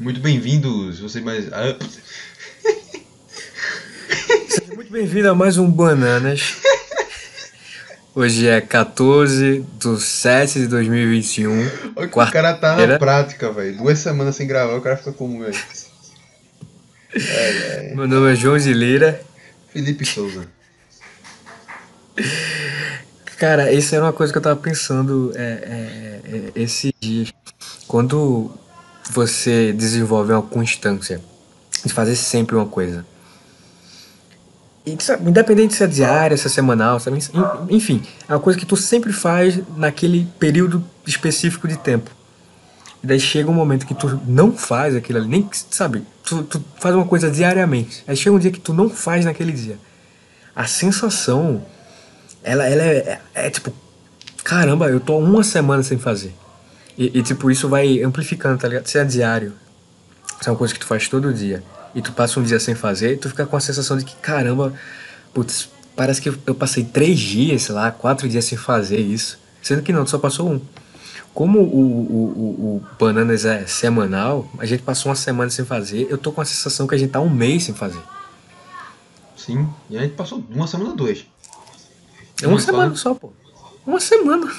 Muito bem-vindos, você mais. Ah, Seja muito bem-vindo a mais um Bananas. Hoje é 14 de 7 de 2021. olha que o cara tá na prática, velho. Duas semanas sem gravar, o cara fica como, velho? É, é. Meu nome é João de Lira. Felipe Souza. Cara, isso era uma coisa que eu tava pensando é, é, é, esses dias. Quando você desenvolve uma constância de fazer sempre uma coisa. E, sabe, independente se é diária, se é semanal, sabe? En- enfim, é uma coisa que tu sempre faz naquele período específico de tempo. E daí chega um momento que tu não faz aquilo ali, nem sabe, tu, tu faz uma coisa diariamente. Aí chega um dia que tu não faz naquele dia. A sensação, ela, ela é, é, é tipo, caramba, eu tô uma semana sem fazer. E, e, tipo, isso vai amplificando, tá ligado? Se é diário, se é uma coisa que tu faz todo dia, e tu passa um dia sem fazer, tu fica com a sensação de que, caramba, putz, parece que eu passei três dias, sei lá, quatro dias sem fazer isso. Sendo que não, tu só passou um. Como o, o, o, o Bananas é semanal, a gente passou uma semana sem fazer, eu tô com a sensação que a gente tá um mês sem fazer. Sim, e a gente passou uma semana, duas. É uma Mas semana fala. só, pô. Uma semana.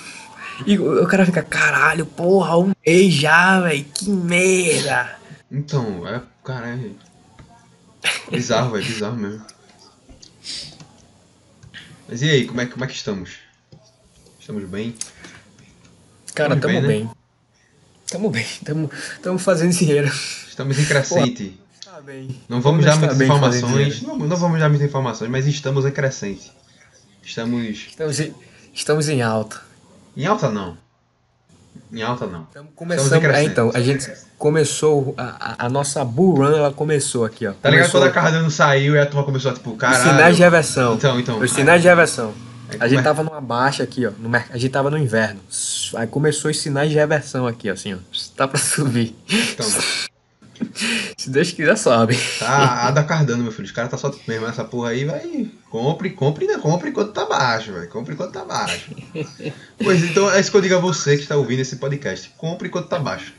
E o cara fica, caralho, porra, um mês já, velho, que merda. Então, é. Cara, é. Bizarro, velho, bizarro mesmo. Mas e aí, como é, como é que estamos? Estamos bem? Cara, Tamo tamo bem, bem. né? Tamo bem, tamo, tamo fazendo dinheiro. Estamos em crescente. Tá bem. Não vamos dar muitas bem fazendo informações. Não, não vamos dar muitas informações, mas estamos em crescente. Estamos. Estamos em, estamos em alta. Em alta não. Em alta não. Estamos Estamos começando. É, então, a gente começou, a, a, nossa bull run, ela começou aqui, ó. Tá ligado Começou quando a Cardano saiu e a turma começou a tipo, Os caralho. sinais de reversão. Então, então. Os sinais de reversão. Aí A gente come- tava numa baixa aqui, ó. No mer... A gente tava no inverno. Aí começou os sinais de reversão aqui, ó, assim, ó. Tá pra subir. Então, Se Deus quiser, sobe. tá a da Cardano, meu filho. Os caras tá só mesmo essa porra aí, vai. Compre, compre, né? Compre enquanto tá baixo, velho. Compre enquanto tá baixo. pois então, é isso que eu digo a você que está ouvindo esse podcast. Compre enquanto tá baixo.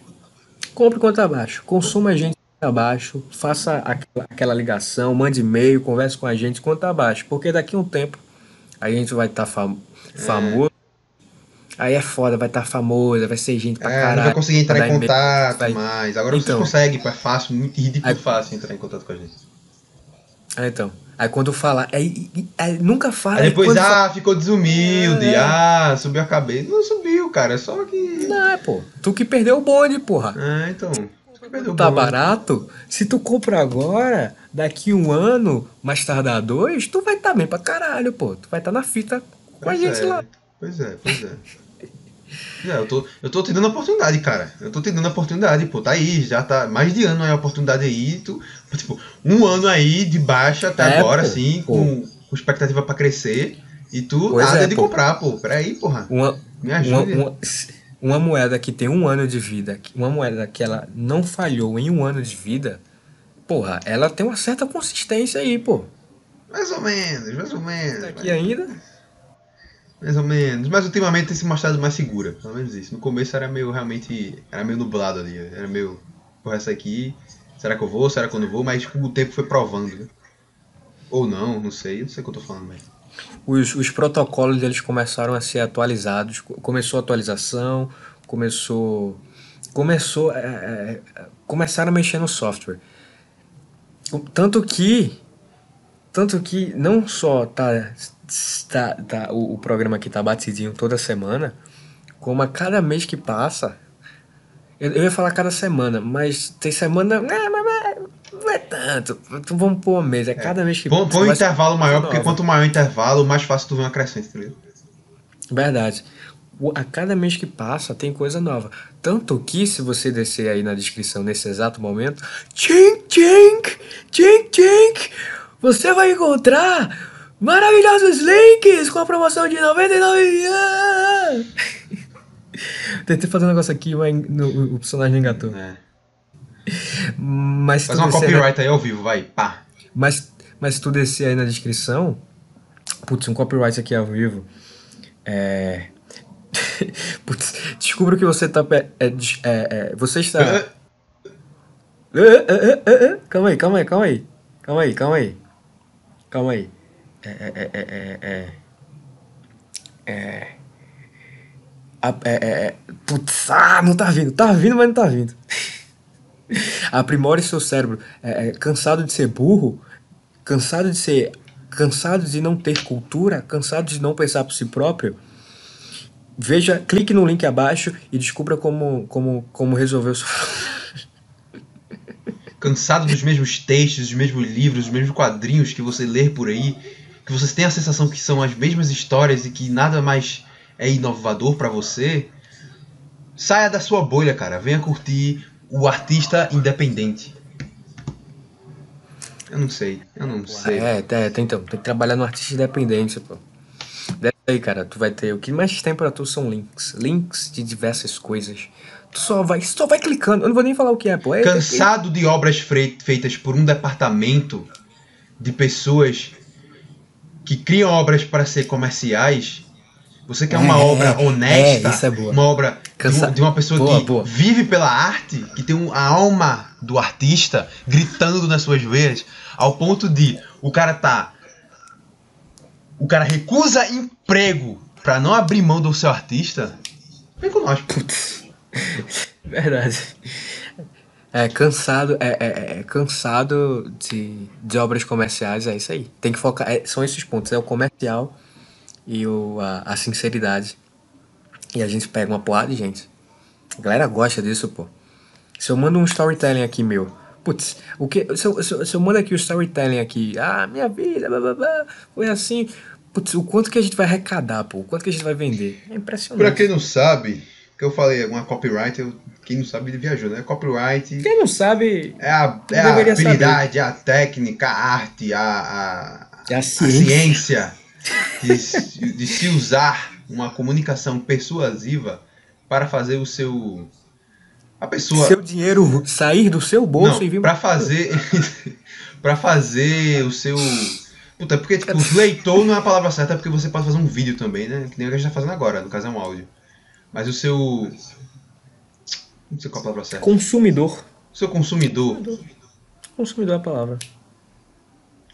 Compre quanto abaixo. Consuma a gente abaixo. Faça aquela, aquela ligação, mande e-mail, converse com a gente quanto abaixo. Porque daqui a um tempo a gente vai estar famoso. Aí é foda, vai estar famoso, vai ser gente pra É, não caralho. vai conseguir entrar em contato vai- mais. Agora Então. vocês conseguem, pô, é fácil, muito ridículo Aí- fácil entrar em contato com a gente. Ah, então. Aí quando falar. Aí, aí- aí nunca fala. Aí depois, ah, ficou desumilde, É. ah, subiu a cabeça. Não subiu, cara, é só que. Não, é, pô. Tu que perdeu o bonde, porra. Ah, então. tu que perdeu o Tá bonde. barato? Se tu compra agora, daqui um ano, mais tardar dois, tu vai estar bem pra caralho, pô. Tu vai estar na fita com a Pois gente é, lá. Pois é, pois é. É, eu tô, eu tô te dando a oportunidade, cara. Eu tô te dando a oportunidade, pô. Tá aí, já tá mais de ano aí a oportunidade aí. Tu, tipo, um ano aí de baixa até É, agora, pô, assim, pô. com, com expectativa pra crescer. E tu Pois nada é, de pô. comprar, pô. Peraí, porra. Uma, Me uma, ajude. uma, uma moeda que tem um ano de vida, uma moeda que ela não falhou em um ano de vida, porra, ela tem uma certa consistência aí, pô. Mais ou menos, mais ou menos. Daqui ainda. Mais ou menos. Mas ultimamente tem se mostrado mais segura. Pelo menos isso. No começo era meio realmente. Era meio nublado ali. Era meio. Porra, essa aqui. Será que eu vou? Será que eu não vou? Mas com o tempo foi provando. né? Ou não, não sei. Não sei o que eu tô falando, mas. Os, os protocolos deles começaram a ser atualizados. Co- Começou a atualização, começou. Começou. é, é, começaram a mexer no software. Tanto que. Tanto que não só tá, tá, tá o, o programa aqui tá batidinho toda semana, como a cada mês que passa. Eu, eu ia falar cada semana, mas tem semana. É, mas, mas não é tanto. Então vamos pôr um mês. É cada mês que Põe, põe um intervalo maior, porque nova. quanto maior o intervalo, mais fácil tu ver uma crescente, tá ligado? Verdade. O- A cada mês que passa tem coisa nova. Tanto que, se você descer aí na descrição nesse exato momento, tchink, tchink, tchink, tchink, você vai encontrar maravilhosos links com a promoção de 99 reais. Tentei fazer um negócio aqui, mas no- o personagem não engatou. É. Mas Faz uma na- copyright aí ao vivo, vai. Pá. mas, mas se tu descer aí na descrição, putz, um copyright aqui ao vivo. É. Putz, descubra que você tá. É, é, é, você está. Calma aí, calma aí, calma aí. Calma aí, calma aí. Calma aí. É, é, é, é, é, é. É. É. Putz, ah, não tá vindo. Tá vindo, mas não tá vindo. Aprimore seu cérebro. Cansado de ser burro, cansado de ser. Cansado de não ter cultura, cansado de não pensar por si próprio. Veja, clique no link abaixo e descubra como, como, como resolver o seu. Cansado dos mesmos textos, dos mesmos livros, dos mesmos quadrinhos que você lê por aí, que você tem a sensação que são as mesmas histórias e que nada mais é inovador pra você, saia da sua bolha, cara. Venha curtir o artista independente. Eu não sei, eu não sei. É, é, tem, então, tem que trabalhar no artista independente, pô. Dessa aí, cara, tu vai ter. O que mais tem pra tu são links. Links de diversas coisas. Tu só vai, só vai clicando. Eu não vou nem falar o que é, pô. É, Cansado de obras feitas por um departamento de pessoas que criam obras para ser comerciais. Você quer uma É, obra honesta, é, isso é boa. uma obra de, Cansa- de uma pessoa Boa, que boa. vive pela arte, que tem a alma do artista gritando nas suas veias, ao ponto de o cara tá. O cara recusa emprego pra não abrir mão do seu artista. Vem com nós, pô. Verdade. É cansado, é, é- é cansado de, de obras comerciais, é isso aí. Tem que focar, é, são esses pontos, é o comercial e o, a, a sinceridade. E a gente pega uma porrada de gente. A galera gosta disso, pô. Se eu mando um storytelling aqui meu, putz, o que, se, eu, se, se eu mando aqui o storytelling aqui, ah, minha vida, blá, blá, blá, foi assim, putz, o quanto que a gente vai arrecadar, pô, o quanto que a gente vai vender. É impressionante. Pra quem não sabe, que eu falei, uma copyright, eu- quem não sabe ele viajou, né? Copyright Quem não sabe, é a, é a habilidade, a técnica, a arte, a, a, é a a ciência. ciência de, se- de se usar uma comunicação persuasiva para fazer o seu. A pessoa. Seu dinheiro sair do seu bolso não, e vir pra fazer. pra fazer o seu. Puta, porque tipo, leitor não é a palavra certa, porque você pode fazer um vídeo também, né? Que nem o que a gente tá fazendo agora, no caso é um áudio. Mas o seu. Não sei qual a palavra certa. consumidor. O seu consumidor, Consumidor é a palavra.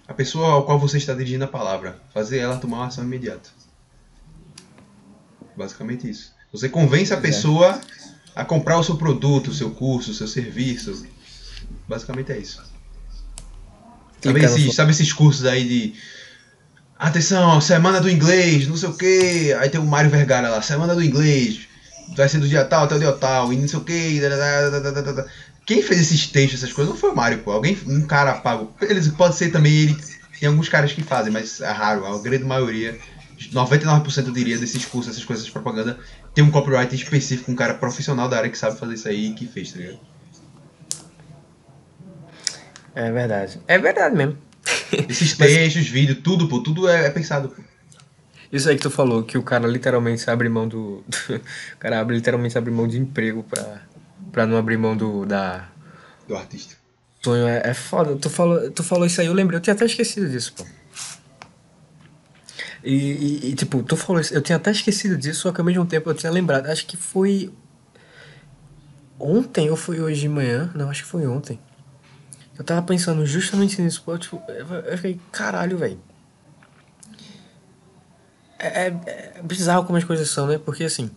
a pessoa ao qual você está dirigindo a palavra, fazer ela tomar uma ação imediata. Basicamente isso. Você convence a é. pessoa a comprar o seu produto, o seu curso, o seu serviço. Basicamente é isso. Sabe, esses, sabe esses cursos aí de. Atenção, semana do inglês, não sei o que. Aí tem o Mário Vergara lá, semana do inglês. Vai ser do dia tal até o dia tal, e não sei o que. Quem fez esses textos, essas coisas, não foi o Mário, pô. Alguém, um cara pago. Eles pode ser também ele. Tem alguns caras que fazem, mas é raro. A grande maioria, 99% eu diria, desses cursos, essas coisas de propaganda, tem um copyright específico, um cara profissional da área que sabe fazer isso aí e que fez, tá ligado? É verdade. É verdade mesmo. Esses Mas- textos, vídeos, tudo, pô, tudo é, é pensado, pô. Isso aí que tu falou, que o cara literalmente abre mão do. o cara abre, literalmente abre mão de emprego pra, pra não abrir mão do, da. Do artista. Sonho é, é foda. Tu falou, tu falou isso aí, eu lembrei, eu tinha até esquecido disso, pô. E, e- e, tipo, tu falou isso, eu tinha até esquecido disso, só que ao mesmo tempo eu tinha lembrado. Acho que foi. Ontem ou foi hoje de manhã? Não, acho que foi ontem. Eu tava pensando justamente nisso, pô. Tipo, eu, fiquei, caralho, velho. É, é, é bizarro como as coisas são, né? Porque assim.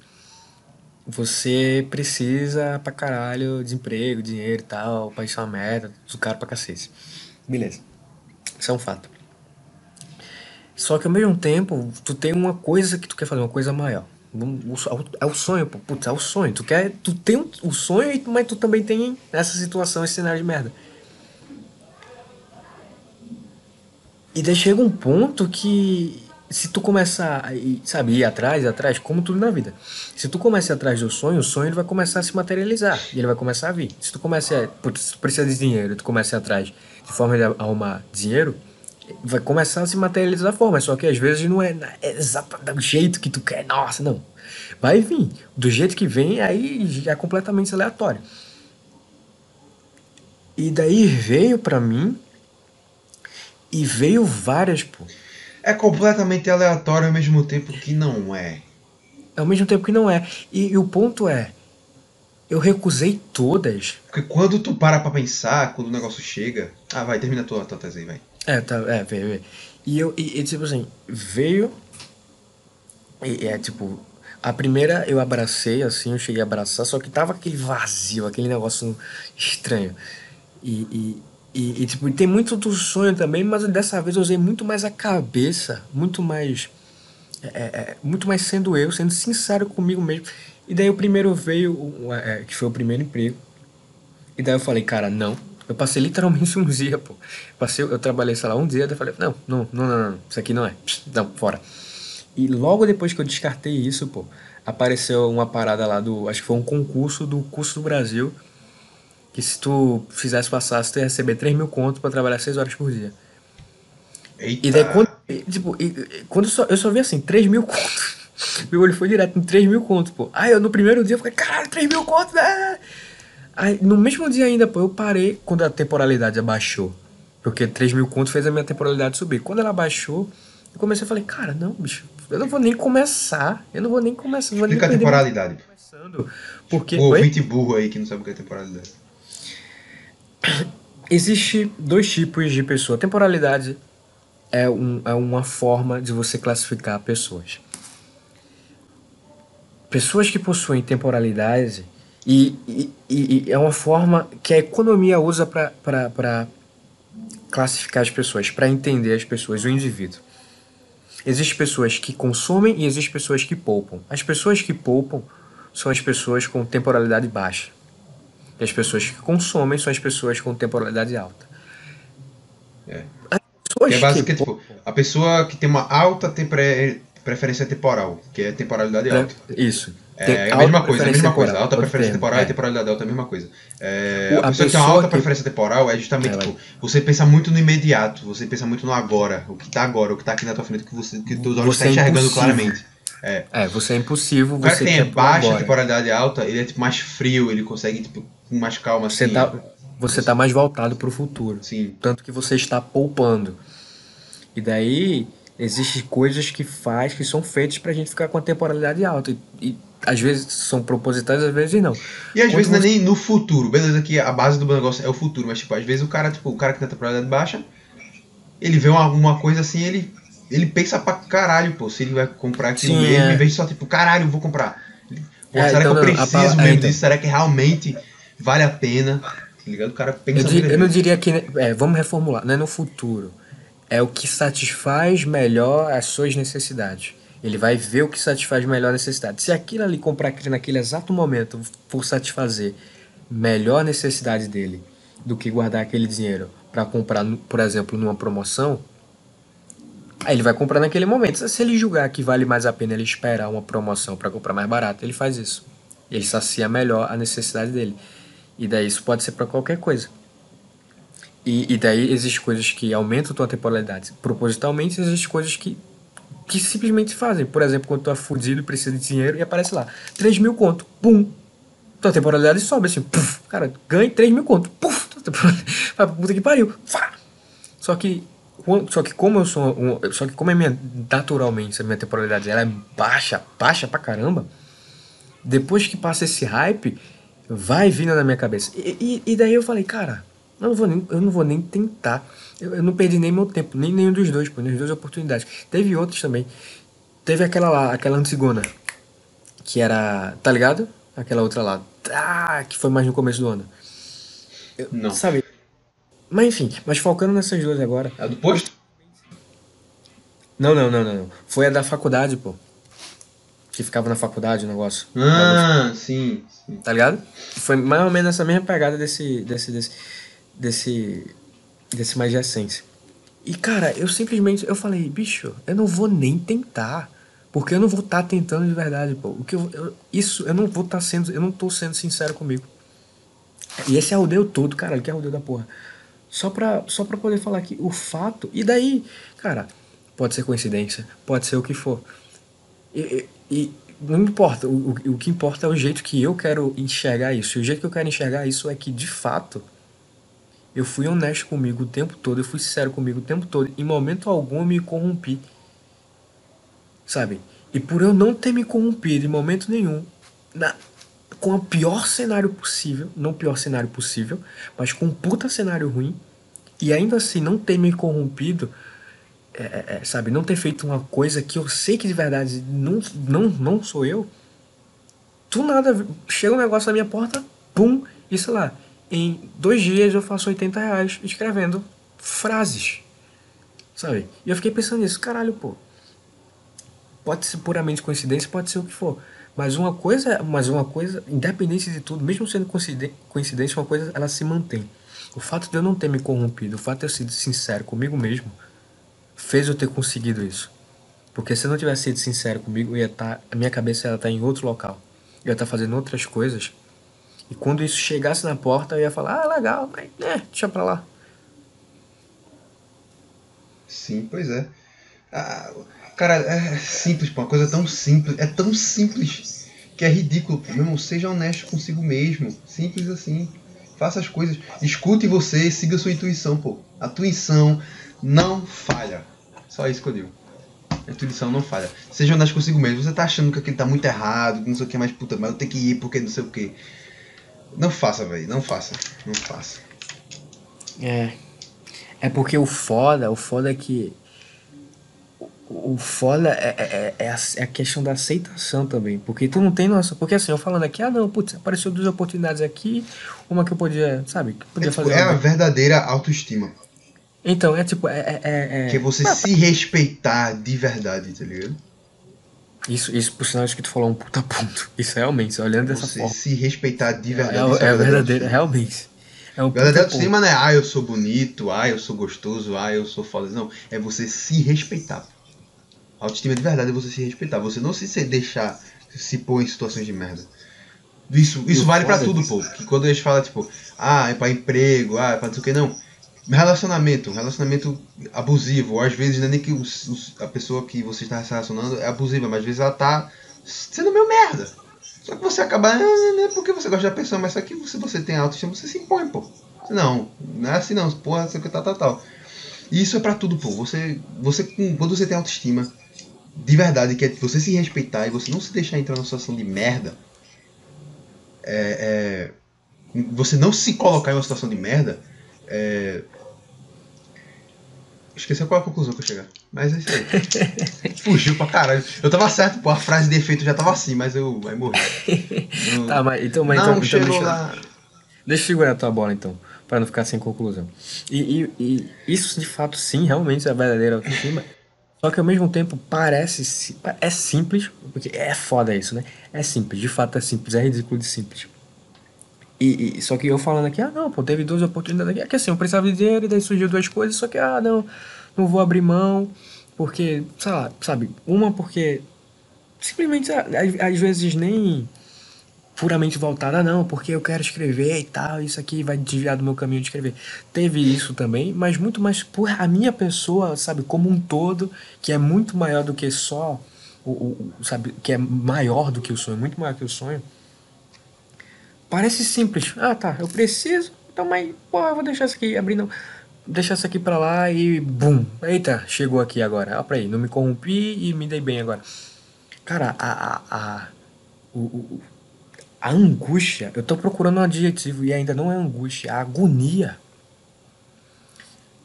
Você precisa pra caralho de emprego, dinheiro e tal, o país é uma merda, tudo caro pra cacete. Beleza. Isso é um fato. Só que ao mesmo tempo, tu tem uma coisa que tu quer fazer, uma coisa maior. É o sonho, pô. Putz, é o sonho. Tu quer. Tu tem o sonho, mas tu também tem essa situação, esse cenário de merda. E daí chega um ponto que se tu começar a sabe, ir atrás, atrás, como tudo na vida. Se tu começar atrás do sonho, o sonho ele vai começar a se materializar e ele vai começar a vir. Se tu começa a, putz, tu precisa de dinheiro, tu começa a atrás de forma de arrumar dinheiro, vai começar a se materializar da forma, só que às vezes não é, é exato do jeito que tu quer. Nossa, não. Vai vir. Do jeito que vem, aí é completamente aleatório. E daí veio pra mim e veio várias, pô. É completamente aleatório ao mesmo tempo que não é. Ao mesmo tempo que não é. E, e o ponto é. Eu recusei todas. Porque quando tu para pra pensar, quando o negócio chega. Ah, vai, termina a tua, tua tese aí, vai. É, tá, é, veio, veio. E eu, e, e, tipo assim, veio. E é tipo, a primeira eu abracei, assim, eu cheguei a abraçar, só que tava aquele vazio, aquele negócio estranho. E, e, e, e tipo, tem muito do sonho também, mas dessa vez eu usei muito mais a cabeça, muito mais. É, é, é muito mais sendo eu, sendo sincero comigo mesmo. E daí o primeiro veio, é, que foi o primeiro emprego. E daí eu falei, cara, não. Eu passei literalmente um dia, pô. Passei, eu trabalhei, sei lá, um dia, daí eu falei, não, não, não, não, não, isso aqui não é. Não, fora. E logo depois que eu descartei isso, pô, apareceu uma parada lá do. Acho que foi um concurso do curso do Brasil. Que se tu fizesse passar, tu ia receber 3 mil contos pra trabalhar 6 horas por dia. Eita. E daí quando. Tipo, e, quando eu só, eu só vi assim, 3 mil contos. Meu olho foi direto em 3 mil contos, pô. Aí eu no primeiro dia eu fiquei, caralho, 3 mil contos, né? Aí no mesmo dia ainda, pô, eu parei quando a temporalidade abaixou. Porque 3 mil contos fez a minha temporalidade subir. Quando ela abaixou, eu comecei a falar, cara, não, bicho, eu não vou nem começar. Eu não vou nem começar. Não vou Explica nem a temporalidade. Começando, porque. O ouvinte burro aí que não sabe o que é temporalidade. Existe dois tipos de pessoa. Temporalidade é, um, é uma forma de você classificar pessoas. Pessoas que possuem temporalidade e, e, e é uma forma que a economia usa para classificar as pessoas, para entender as pessoas, o indivíduo. Existem pessoas que consomem e existem pessoas que poupam. As pessoas que poupam são as pessoas com temporalidade baixa. E as pessoas que consomem são as pessoas com temporalidade alta. É. Que é basicamente, tipo, a pessoa que tem uma alta preferência temporal, que é temporalidade é, alta. Isso. É a mesma coisa, é a mesma coisa. Alta preferência temporal é. e temporalidade alta é a mesma coisa. É, a, a, pessoa que tem uma alta que... preferência temporal é justamente, é, tipo, você pensa muito no imediato, você pensa muito no agora, o que tá agora, o que tá aqui na tua frente, que você que teus olhos estão tá enxergando claramente. É. é, você é impossível. O cara que tem baixa agora. temporalidade alta, ele é tipo mais frio, ele consegue, tipo, com mais calma assim. Você tá, você tá mais voltado pro futuro. Sim. Tanto que você está poupando. E daí, existem coisas que faz, que são feitas pra gente ficar com a temporalidade alta. E, e às vezes são propositais, às vezes não. E às Quando vezes você... não é nem no futuro. Beleza que a base do negócio é o futuro, mas tipo, às vezes o cara, tipo, o cara que tem a temporalidade baixa, ele vê uma, uma coisa assim, ele ele pensa pra caralho, pô, se ele vai comprar aquilo Sim, mesmo, é. em vez de só tipo, caralho, vou comprar. Pô, é, será então, que eu preciso não, mesmo é, então. disso? Será que realmente vale a pena? Tá ligado? O cara pensa Eu, dir, eu não diria que. É, vamos reformular, não é no futuro. É o que satisfaz melhor as suas necessidades. Ele vai ver o que satisfaz melhor a necessidade. Se aquilo ali comprar aquilo naquele exato momento for satisfazer melhor a necessidade dele do que guardar aquele dinheiro para comprar, por exemplo, numa promoção, aí ele vai comprar naquele momento. Se ele julgar que vale mais a pena ele esperar uma promoção para comprar mais barato, ele faz isso. Ele sacia melhor a necessidade dele. E daí isso pode ser para qualquer coisa. E, e daí existem coisas que aumentam tua temporalidade propositalmente, existem coisas que que simplesmente fazem. Por exemplo, quando tu é fudido e precisa de dinheiro e aparece lá, 3 mil conto, pum, tua temporalidade sobe assim, puf, cara, ganha 3 mil conto, puf, tua temporalidade, puta que pariu, fá. Só que, só que como eu sou, um, só que como é minha, naturalmente, a minha temporalidade ela é baixa, baixa pra caramba, depois que passa esse hype, vai vindo na minha cabeça. E, e, e daí eu falei, cara, eu não vou nem, eu não vou nem tentar. Eu, eu não perdi nem meu tempo, nem nenhum dos dois, pô, nem as duas oportunidades. Teve outros também. Teve aquela lá, aquela Antigona, que era, tá ligado? Aquela outra lá, ah, que foi mais no começo do ano. Eu, não. Sabe? Mas enfim, mas focando nessas duas agora. A do posto? Não, não, não, não. Foi a da faculdade, pô. Que ficava na faculdade o negócio. Ah, sim, sim. Tá ligado? Foi mais ou menos essa mesma pegada desse. desse, desse desse, desse mais de essência. E cara, eu simplesmente eu falei, bicho, eu não vou nem tentar. Porque eu não vou estar tá tentando de verdade, pô. O que eu, eu, isso, eu não vou estar tá sendo, eu não tô sendo sincero comigo. E esse arrodeio todo, cara, que arrodeio da porra. Só pra, só pra poder falar que o fato. E daí, cara, pode ser coincidência, pode ser o que for. E, e não importa, o, o, que importa é o jeito que eu quero enxergar isso. E o jeito que eu quero enxergar isso é que, de fato, eu fui honesto comigo o tempo todo, eu fui sincero comigo o tempo todo. Em momento algum eu me corrompi. Sabe? E por eu não ter me corrompido em momento nenhum, na, com o pior cenário possível, não o pior cenário possível, mas com um puta cenário ruim, e ainda assim não ter me corrompido, é, é, é, sabe, não ter feito uma coisa que eu sei que de verdade não, não, não sou eu, do nada chega um negócio na minha porta, pum, e sei lá, em dois dias eu faço 80 reais escrevendo frases, sabe? E eu fiquei pensando nisso, caralho, pô, pode ser puramente coincidência, pode ser o que for. Mas uma coisa, mas uma coisa, independente de tudo, mesmo sendo coincidência, uma coisa ela se mantém. O fato de eu não ter me corrompido, o fato de eu ser sincero comigo mesmo, fez eu ter conseguido isso. Porque se eu não tivesse sido sincero comigo, ia tá, a minha cabeça ia estar tá em outro local. Eu ia estar tá fazendo outras coisas. E quando isso chegasse na porta, eu ia falar, ah, legal, mas é, deixa pra lá. Sim, pois é. Ah, Cara, é simples, pô. Uma coisa tão simples. É tão simples que é ridículo. Meu irmão, seja honesto consigo mesmo. Simples assim. Faça as coisas. Escute você, siga sua intuição, pô. A tua intuição não falha. Só isso que eu digo. A intuição não falha. Seja honesto consigo mesmo. Você tá achando que aquilo tá muito errado, não sei o que, mais puta, mas eu tenho que ir porque não sei o que. Não faça, velho. Não faça. Não faça. É. É porque o foda, o foda é que o foda é, é, é, a, é, a, questão da aceitação também. Porque tu não tem nossa. Porque assim, eu falando aqui, ah não, putz, apareceu duas oportunidades aqui, uma que eu podia, sabe, que podia é, fazer. É a verdadeira autoestima. Então, é tipo, é. é, é que é você ah, se respeitar de verdade, tá ligado? Isso, isso por sinal, acho que tu falou um puta ponto. Isso realmente, olhando dessa você forma. se respeitar de verdade. É, é, é verdadeiro, realmente. É um verdadeiro autoestima não é, ah, eu sou bonito, ah, eu sou gostoso, ah, eu sou foda. Não, é você se respeitar. Autoestima de verdade é você se respeitar. Você não se deixar se pôr em situações de merda. Isso, isso vale para tudo, pô. Que quando a gente fala, tipo, ah, é pra emprego, ah, é pra não sei o que, não. Relacionamento, relacionamento abusivo. Às vezes não é nem que os, os, a pessoa que você está se relacionando é abusiva, mas às vezes ela tá sendo meio merda. Só que você acaba, não é porque você gosta da pessoa, mas só que se você tem autoestima, você se impõe, pô. Não, não é assim não, porra, sei que, tal, tal, tal. E isso é pra tudo, pô. Você, você, quando você tem autoestima, de verdade, que é você se respeitar e você não se deixar entrar numa situação de merda, é, é, você não se colocar em uma situação de merda, é, esqueci qual é a conclusão que eu chegar. Mas é isso aí. Fugiu pra caralho. Eu tava certo, pô, a frase de efeito já tava assim, mas eu aí morri. Tá, mas então, mas não, então, chegou então deixa, lá. Deixa eu segurar a tua bola então, para não ficar sem conclusão. E, e, e, isso de fato sim, realmente é verdadeira autoestima. Só que ao mesmo tempo parece. É simples, porque é foda isso, né? É simples, de fato é simples, é ridículo de simples. E, e, só que eu falando aqui, ah não, pô, teve duas oportunidades aqui. É que assim, eu precisava de dinheiro e daí surgiu duas coisas, só que, ah não, não vou abrir mão, porque, sei lá, sabe, uma porque simplesmente às vezes nem puramente voltada, não, porque eu quero escrever e tal, isso aqui vai desviar do meu caminho de escrever. Teve isso também, mas muito mais por a minha pessoa, sabe, como um todo, que é muito maior do que só o, o sabe, que é maior do que o sonho, muito maior que o sonho. Parece simples. Ah, tá, eu preciso, então, mas, porra, vou deixar isso aqui abrindo deixar isso aqui pra lá e bum, eita, chegou aqui agora. Olha pra aí, não me corrompi e me dei bem agora. Cara, a, a, a o, o, a angústia, eu tô procurando um adjetivo e ainda não é angústia, é agonia.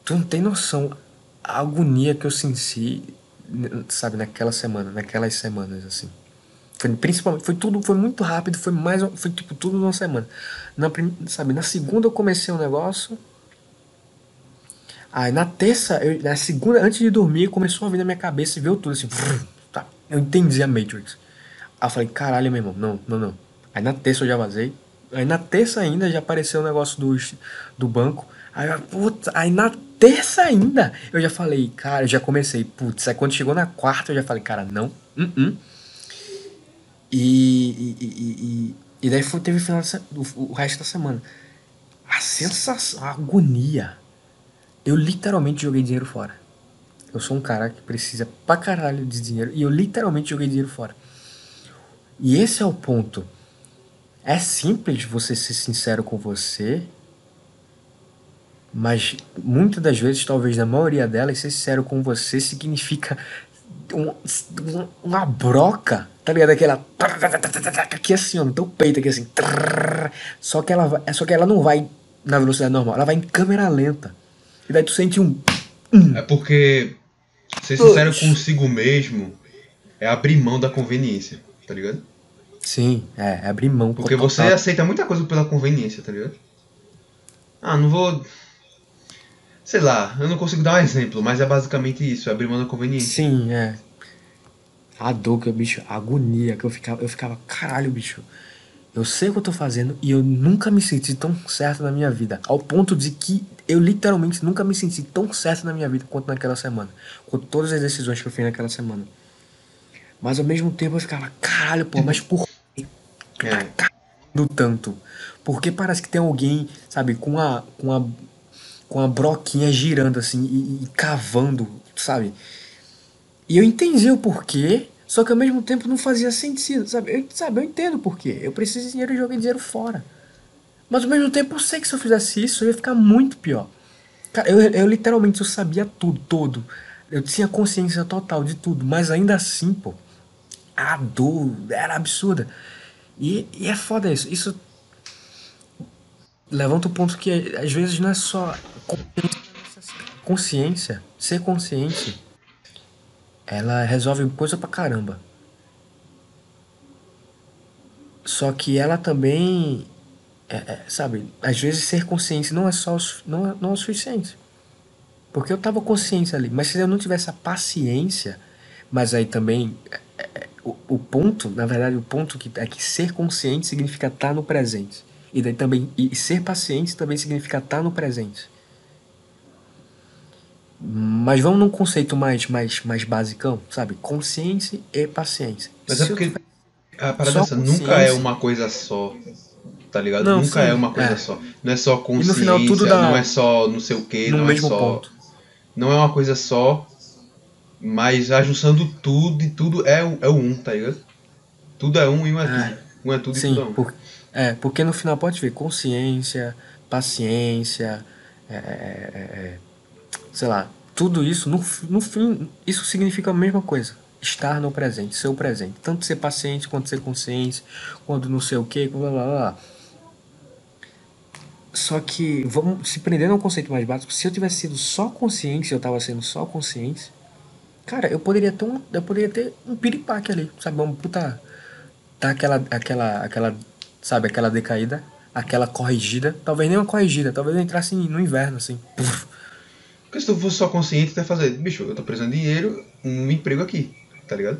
Tu não tem noção a agonia que eu senti, sabe, naquela semana, naquelas semanas assim. Foi principalmente, foi tudo, foi muito rápido, foi mais, foi tipo tudo numa semana. Na, sabe, na segunda eu comecei um negócio. Aí na terça, eu, na segunda, antes de dormir, começou a vir na minha cabeça e veio tudo assim. Tá, eu entendi a Matrix. Aí eu falei, caralho, meu irmão, não, não, não Aí na terça eu já vazei. Aí na terça ainda já apareceu o negócio do, do banco. Aí, aí na terça ainda eu já falei, cara, eu já comecei, putz. Aí quando chegou na quarta eu já falei, cara, não. Uh -uh. E, e, e, e, daí foi, teve o, final o, o resto da semana. A sensação, a agonia. Eu literalmente joguei dinheiro fora. Eu sou um cara que precisa pra caralho de dinheiro e eu literalmente joguei dinheiro fora. E esse é o ponto é simples você ser sincero com você, mas muitas das vezes, talvez na maioria delas, ser sincero com você significa um- um- uma broca, tá ligado? Aquela. Aqui assim, ó, no teu peito, aqui assim. Só que, ela, só que ela não vai na velocidade normal, ela vai em câmera lenta. E daí tu sente um. É porque ser sincero consigo mesmo é abrir mão da conveniência, tá ligado? Sim, é, é abrir mão. Porque total. você aceita muita coisa pela conveniência, tá ligado? Ah, não vou. Sei lá, eu não consigo dar um exemplo, mas é basicamente isso, é abrir mão da conveniência. Sim, é. A dor que eu, bicho, a agonia que eu ficava, eu ficava, caralho, bicho. Eu sei o que eu tô fazendo e eu nunca me senti tão certo na minha vida. Ao ponto de que eu literalmente nunca me senti tão certo na minha vida quanto naquela semana. Com todas as decisões que eu fiz naquela semana. Mas ao mesmo tempo eu ficava, caralho, pô, mas por que É. do tanto? Porque parece que tem alguém, sabe, com a, com a, com a broquinha girando assim e, e cavando, sabe? E eu entendi o porquê, só que ao mesmo tempo não fazia sentido, sabe? Eu, sabe, eu entendo o porquê. Eu preciso de dinheiro e joguei dinheiro fora. Mas ao mesmo tempo eu sei que se eu fizesse isso eu ia ficar muito pior. Cara, eu, eu literalmente eu sabia tudo, todo. Eu tinha consciência total de tudo, mas ainda assim, pô, a dor era absurda. E, e é foda isso. Isso levanta o ponto que às vezes não é só consciência, ser consciente, ela resolve coisa pra caramba. Só que ela também, é, é, sabe, às vezes ser consciente não é só não é, não é o suficiente. Porque eu tava consciente ali, mas se eu não tivesse a paciência, mas aí também é, é, o, o ponto, na verdade, o ponto que é que ser consciente significa estar no presente. E daí também e ser paciente também significa estar no presente. Mas vamos num conceito mais mais mais basicão, sabe? Consciência e paciência. Mas Se é porque a parada é essa, nunca é uma coisa só. Tá ligado? Não, nunca sim, é uma coisa é. só. Não é só consciência, no final tudo dá- não é só não sei o que, não é só. ponto. Não é uma coisa só, mas a junção do tudo e tudo é, é o um, tá ligado? Tudo é um e um é, É. tudo. Um é tudo e Sim, tudo é um. por- é, porque no final pode ver consciência, paciência, é, é, é, é, sei lá, tudo isso, no, no fim, isso significa a mesma coisa. Estar no presente, ser o presente. Tanto ser paciente, quanto ser consciente, quanto não sei o que, blá blá blá. Só que, vamos se prendendo a um conceito mais básico, se eu tivesse sido só consciente, se eu tava sendo só consciente, cara, eu poderia ter um, eu poderia ter um piripaque ali, sabe? Uma puta tá aquela, aquela, aquela, sabe, aquela decaída, aquela corrigida, talvez nem uma corrigida, talvez eu entrasse no inverno, assim. Puf. Porque se tu fosse só consciente, tu ia fazer, bicho, eu tô precisando de dinheiro, um emprego aqui, tá ligado?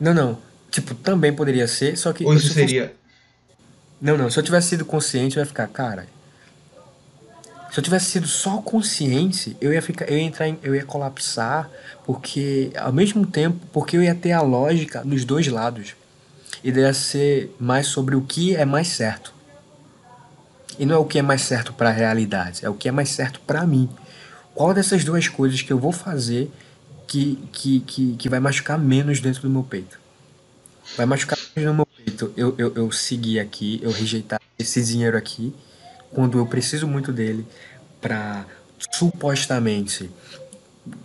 Não, não. Tipo, também poderia ser, só que. Ou isso fosse- seria. Não, não. Se eu tivesse sido consciente, eu ia ficar, cara. Se eu tivesse sido só consciente, eu ia ficar, eu ia entrar, em, eu ia colapsar, porque ao mesmo tempo, porque eu ia ter a lógica dos dois lados. E ia ser mais sobre o que é mais certo. E não é o que é mais certo para a realidade, é o que é mais certo para mim. Qual dessas duas coisas que eu vou fazer que, que, que, que vai machucar menos dentro do meu peito? Vai machucar menos no meu peito eu, eu, eu seguir aqui, eu rejeitar esse dinheiro aqui, quando eu preciso muito dele para supostamente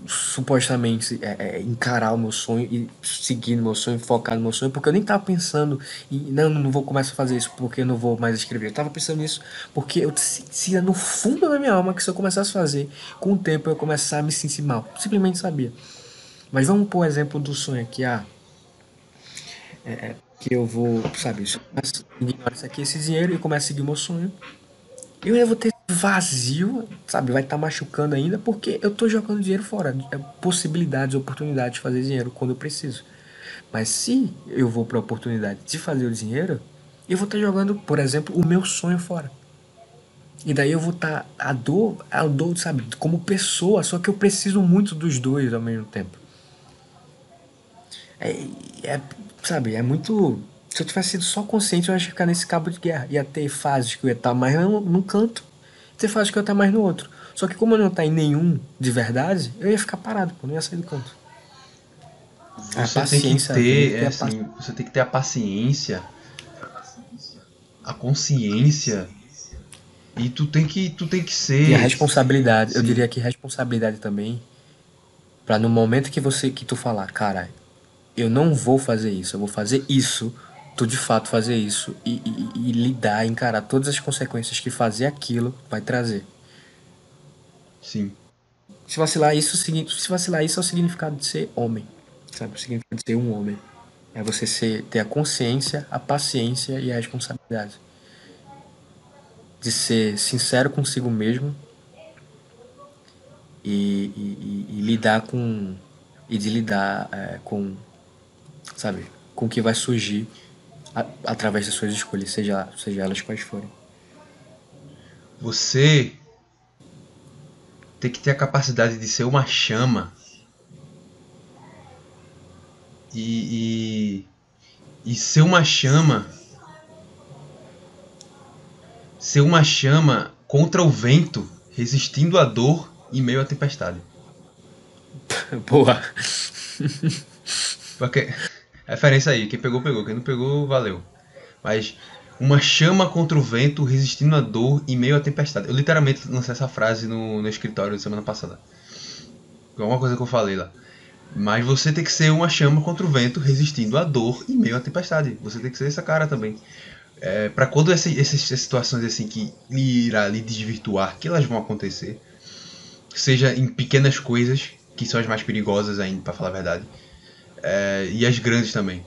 supostamente é, é, encarar o meu sonho e seguir no meu sonho, focar no meu sonho, porque eu nem tava pensando não, não vou começar a fazer isso porque eu não vou mais escrever. Eu tava pensando nisso porque eu sentia no fundo da minha alma que se eu começasse a fazer, com o tempo eu ia começar a me sentir mal. Simplesmente sabia. Mas vamos pôr o exemplo do sonho aqui, ah, é, é, que eu vou, sabe, eu começo a isso aqui, esse dinheiro e começo a seguir o meu sonho, eu ainda vou ter vazio, sabe? Vai estar machucando ainda porque eu tô jogando dinheiro fora. É possibilidades, oportunidades de fazer dinheiro quando eu preciso. Mas se eu vou para a oportunidade de fazer o dinheiro, eu vou estar jogando, por exemplo, o meu sonho fora. E daí eu vou estar a dor, a dor, sabe, como pessoa, só que eu preciso muito dos dois ao mesmo tempo. É, é sabe, é muito se eu tivesse sido só consciente, eu ia ficar nesse cabo de guerra. Ia ter fases que eu ia estar mais num, num canto, ter fases que eu ia estar mais no outro. Só que como eu não estar em nenhum de verdade, eu ia ficar parado, pô, não ia sair do canto. A Você tem que paciência ter, é ter assim, você tem que ter a paciência, a consciência e tu tem que, tu tem que ser. E a responsabilidade, eu Sim. diria que responsabilidade também. Pra no momento que você que tu falar, cara, eu não vou fazer isso, eu vou fazer isso, tu de fato fazer isso e, e, e lidar, encarar todas as consequências que fazer aquilo vai trazer. Sim. Se vacilar isso, se vacilar isso é o significado de ser homem, sabe? O significado de ser um homem. É você ser, ter a consciência, a paciência e a responsabilidade. De ser sincero consigo mesmo e, e, e, lidar com. e de lidar é, com. sabe? com o que vai surgir a, através das suas escolhas, seja, seja elas quais forem. Você tem que ter a capacidade de ser uma chama e, e, e ser uma chama ser uma chama contra o vento, resistindo à dor em meio à tempestade. Boa. Porque, referência aí, quem pegou, pegou, quem não pegou, valeu. Mas uma chama contra o vento resistindo à dor em meio à tempestade. Eu literalmente lancei essa frase no, no escritório semana passada. É uma coisa que eu falei lá. Mas você tem que ser uma chama contra o vento resistindo à dor em meio à tempestade. Você tem que ser essa cara também. É, para quando essa, essas situações assim que irá lhe desvirtuar, que elas vão acontecer, seja em pequenas coisas, que são as mais perigosas ainda, para falar a verdade, é, e as grandes também.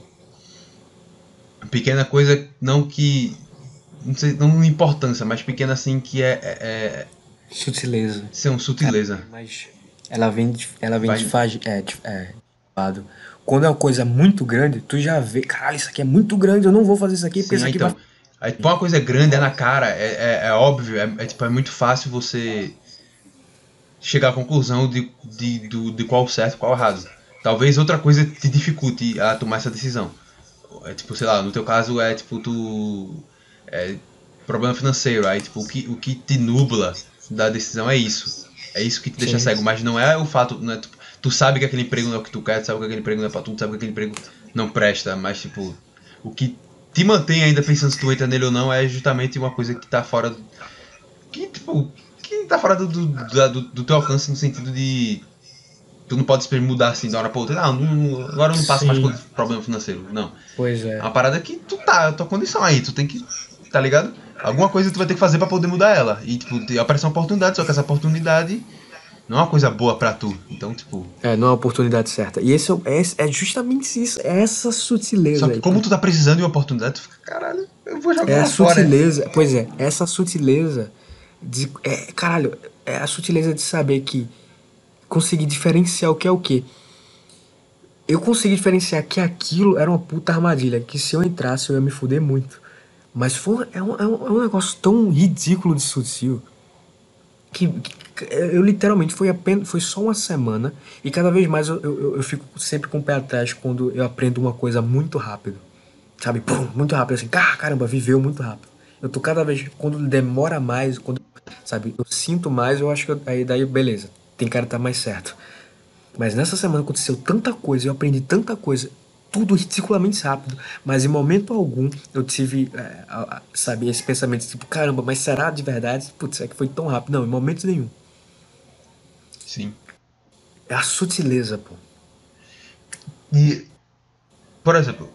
Pequena coisa, não que. Não sei, não importância, mas pequena assim que é. é, é sutileza. Sutileza. É, mas ela vem de, ela vem Vai... de, faz, é, de, é, quando é uma coisa muito grande, tu já vê, caralho, isso aqui é muito grande, eu não vou fazer isso aqui Sim, aqui então, vai... Aí, uma coisa grande, é na cara, é, é, é óbvio, é, é, tipo, é muito fácil você chegar à conclusão de, de, de, de qual certo qual errado. Talvez outra coisa te dificulte a tomar essa decisão. É tipo, sei lá, no teu caso é tipo, tu. É, problema financeiro. Aí, tipo, o que, o que te nubla da decisão é isso. É isso que te deixa Sim. cego. Mas não é o fato. Não é, tipo, tu sabe que aquele emprego não é o que tu quer, tu sabe que aquele emprego não é pra tu, tu sabe que aquele emprego não presta. Mas, tipo, o que te mantém ainda pensando se tu entra nele ou não é justamente uma coisa que tá fora. Que, tipo, que tá fora do, do, do, do teu alcance no sentido de tu não pode mudar assim da hora pra outra. Não, não agora eu não passo Sim. mais por problema financeiro. Não. Pois é. É uma parada que tu tá, a tua condição aí, tu tem que. Tá ligado? Alguma coisa tu vai ter que fazer para poder mudar ela. E, tipo, aparecer uma oportunidade, só que essa oportunidade não é uma coisa boa para tu. Então, tipo. É, não é a oportunidade certa. E esse é, é justamente isso, é essa sutileza. Só que aí, como tu tá precisando de uma oportunidade, tu fica, caralho, eu vou jogar é a sutileza, fora. Pois é, essa sutileza de. É, caralho, é a sutileza de saber que conseguir diferenciar o que é o que. Eu consegui diferenciar que aquilo era uma puta armadilha, que se eu entrasse eu ia me fuder muito. Mas foi, é, um, é, um, é um negócio tão ridículo de sutil que, que eu literalmente foi apenas foi só uma semana e cada vez mais eu, eu, eu, fico sempre com o pé atrás quando eu aprendo uma coisa muito rápido. Sabe? Pum, muito rápido assim, caramba, viveu muito rápido. Eu tô cada vez quando demora mais, quando sabe, eu sinto mais, eu acho que eu, aí daí beleza tem cara que tá mais certo. Mas nessa semana aconteceu tanta coisa, eu aprendi tanta coisa, tudo ridiculamente rápido, mas em momento algum eu tive, é, sabe, esse pensamento tipo, caramba, mas será de verdade? Putz, é que foi tão rápido. Não, em momento nenhum. Sim. É a sutileza, pô. E, por exemplo,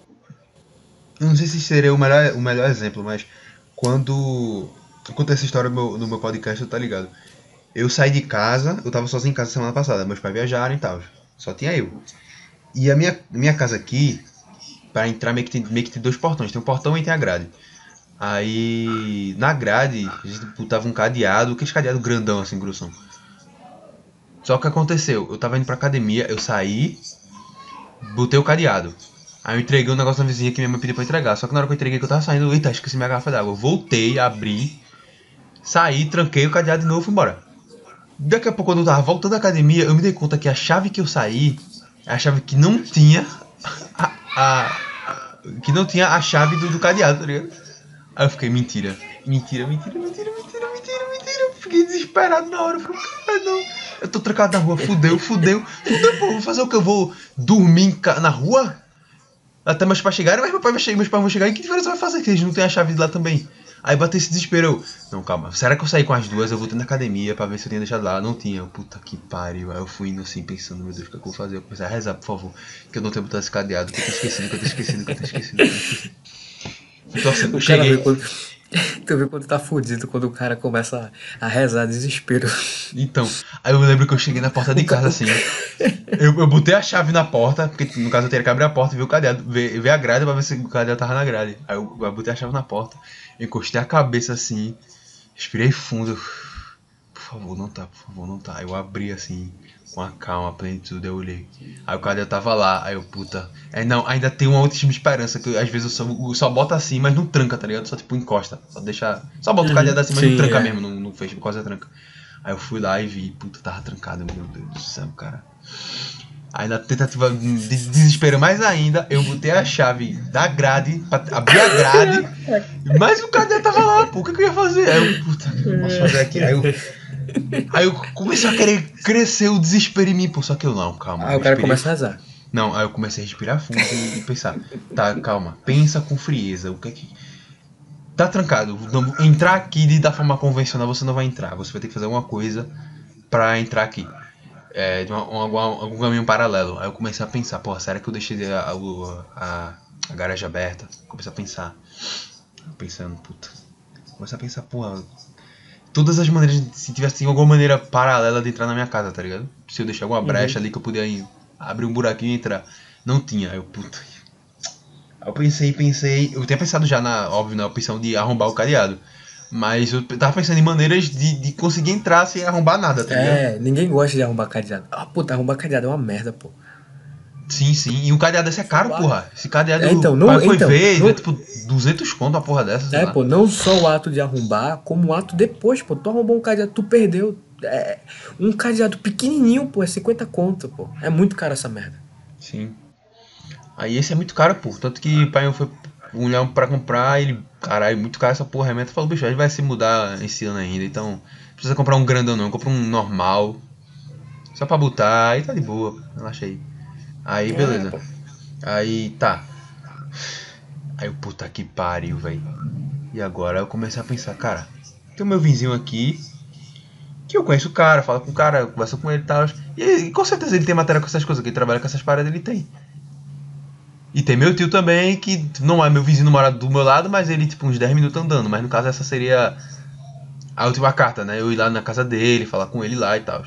eu não sei se seria o melhor, o melhor exemplo, mas quando eu contei essa história no meu, no meu podcast, tá ligado? Eu saí de casa, eu tava sozinho em casa semana passada, meus pais viajaram e tal. Só tinha eu. E a minha, minha casa aqui, para entrar, meio que, tem, meio que tem dois portões. Tem um portão e tem a grade. Aí, na grade, a gente botava um cadeado, que cadeado grandão, assim, grossão. Só que aconteceu, eu tava indo pra academia, eu saí, botei o cadeado. Aí eu entreguei um negócio na vizinha que minha mãe pediu pra entregar. Só que na hora que eu entreguei que eu tava saindo, eita, esqueci minha garrafa d'água. Voltei, abri, saí, tranquei o cadeado de novo e fui embora. Daqui a pouco, quando eu tava voltando da academia, eu me dei conta que a chave que eu saí a chave que não tinha a, a, que não tinha a chave do, do, cadeado, tá ligado? Aí eu fiquei, mentira, mentira, mentira, mentira, mentira, mentira, mentira. fiquei desesperado na hora. Eu ah, não. Eu tô trancado na rua, fudeu, fudeu, fudeu, pô, vou fazer o que? Eu vou dormir na rua? Até meus pais chegarem, mas meu pai vai chegar, meus pais vão chegar, e que diferença vai fazer que eles não têm a chave lá também? Aí bateu esse desespero. Eu, não, calma. Será que eu saí com as duas? Eu vou ter na academia pra ver se eu tinha deixado lá. Não tinha. Puta que pariu. Aí eu fui indo assim, pensando, meu Deus, o que, é que eu vou fazer? Eu comecei a rezar, por favor. Que eu não tenho botado esse cadeado. Que eu tô esquecido, que eu tô esquecido, que eu tô esquecido. Que eu tô esquecido. Então, assim, eu cheguei. Tu vê quando tá fudido quando o cara começa a rezar desespero. Então, aí eu lembro que eu cheguei na porta de casa assim. Eu, eu botei a chave na porta, porque no caso eu teria que abrir a porta e ver o cadeado, ver, ver a grade pra ver se o cadeado tava na grade. Aí eu, eu botei a chave na porta, encostei a cabeça assim, respirei fundo. Por favor, não tá, por favor, não tá. Eu abri assim, com a calma, plenitude, eu olhei. Aí o cadeado tava lá, aí eu, puta. É, não, ainda tem uma última esperança, que eu, às vezes eu só, eu só boto assim, mas não tranca, tá ligado? Só tipo encosta. Só deixa. Só bota o cadeado assim, mas Sim, não tranca é. mesmo, não, não fecha, quase tranca. Aí eu fui lá e vi, puta, tava trancado, meu Deus do céu, cara. Aí na tentativa de desespero mais ainda, eu botei a chave da grade, pra abrir a grade, mas o cadeado tava lá, pô, o que, que eu ia fazer? Aí eu, puta, o que eu posso fazer aqui? Aí eu, aí eu comecei a querer crescer o desespero em mim, pô, só que eu não, calma. Aí o cara começa a rezar. não, aí eu comecei a respirar fundo e pensar, tá, calma, pensa com frieza, o que é que. Tá trancado, entrar aqui de, da forma convencional você não vai entrar, você vai ter que fazer alguma coisa pra entrar aqui. É, de um- algum, caminho paralelo. Aí eu comecei a pensar, porra, será que eu deixei a, a, a, a garagem aberta? Comecei a pensar. Pensando, puta. Comecei a pensar, porra. Todas as maneiras, se tivesse alguma maneira paralela de entrar na minha casa, tá ligado? Se eu deixar alguma brecha ali que eu ir, abrir um buraquinho e entrar. Não tinha, aí eu, puta. Aí eu pensei, pensei. Eu tinha pensado já na, óbvio, na opção de arrombar o cadeado. Mas eu tava pensando em maneiras de, de conseguir entrar sem arrombar nada, tá ligado? É, ninguém gosta de arrombar cadeado. Ah, puta, arrombar cadeado é uma merda, pô. Sim, sim. E o cadeado desse é caro, porra. Esse cadeado. É, então, não- foi então, ver, não- é tipo 200 conto uma porra dessa. É, lá. pô, não só o ato de arrombar, como o ato depois, pô. Tu arrombou um cadeado, tu perdeu. É, um cadeado pequenininho, pô, é 50 conto, pô. É muito caro essa merda. Sim. Aí esse é muito caro, pô. Tanto que o pai foi olhar pra comprar, ele. Caralho, muito caro essa porra. A meta falou, bicho, a gente vai se mudar esse ano ainda. Então, não precisa comprar um grandão não, compra um normal. Só pra botar, aí tá de boa, relaxa aí. Aí, beleza. É. Aí, tá. Aí eu, puta que pariu, velho. E agora eu comecei a pensar, cara, tem o meu vizinho aqui, que eu conheço o cara, falo com o cara, eu converso com ele e tal. E, com certeza ele tem matéria com essas coisas, que ele trabalha com essas paradas, ele tem. E tem meu tio também, que não é meu vizinho, mora do meu lado, mas ele, tipo, uns 10 minutos andando. Mas no caso, essa seria a última carta, né? Eu ir lá na casa dele, falar com ele lá e tal.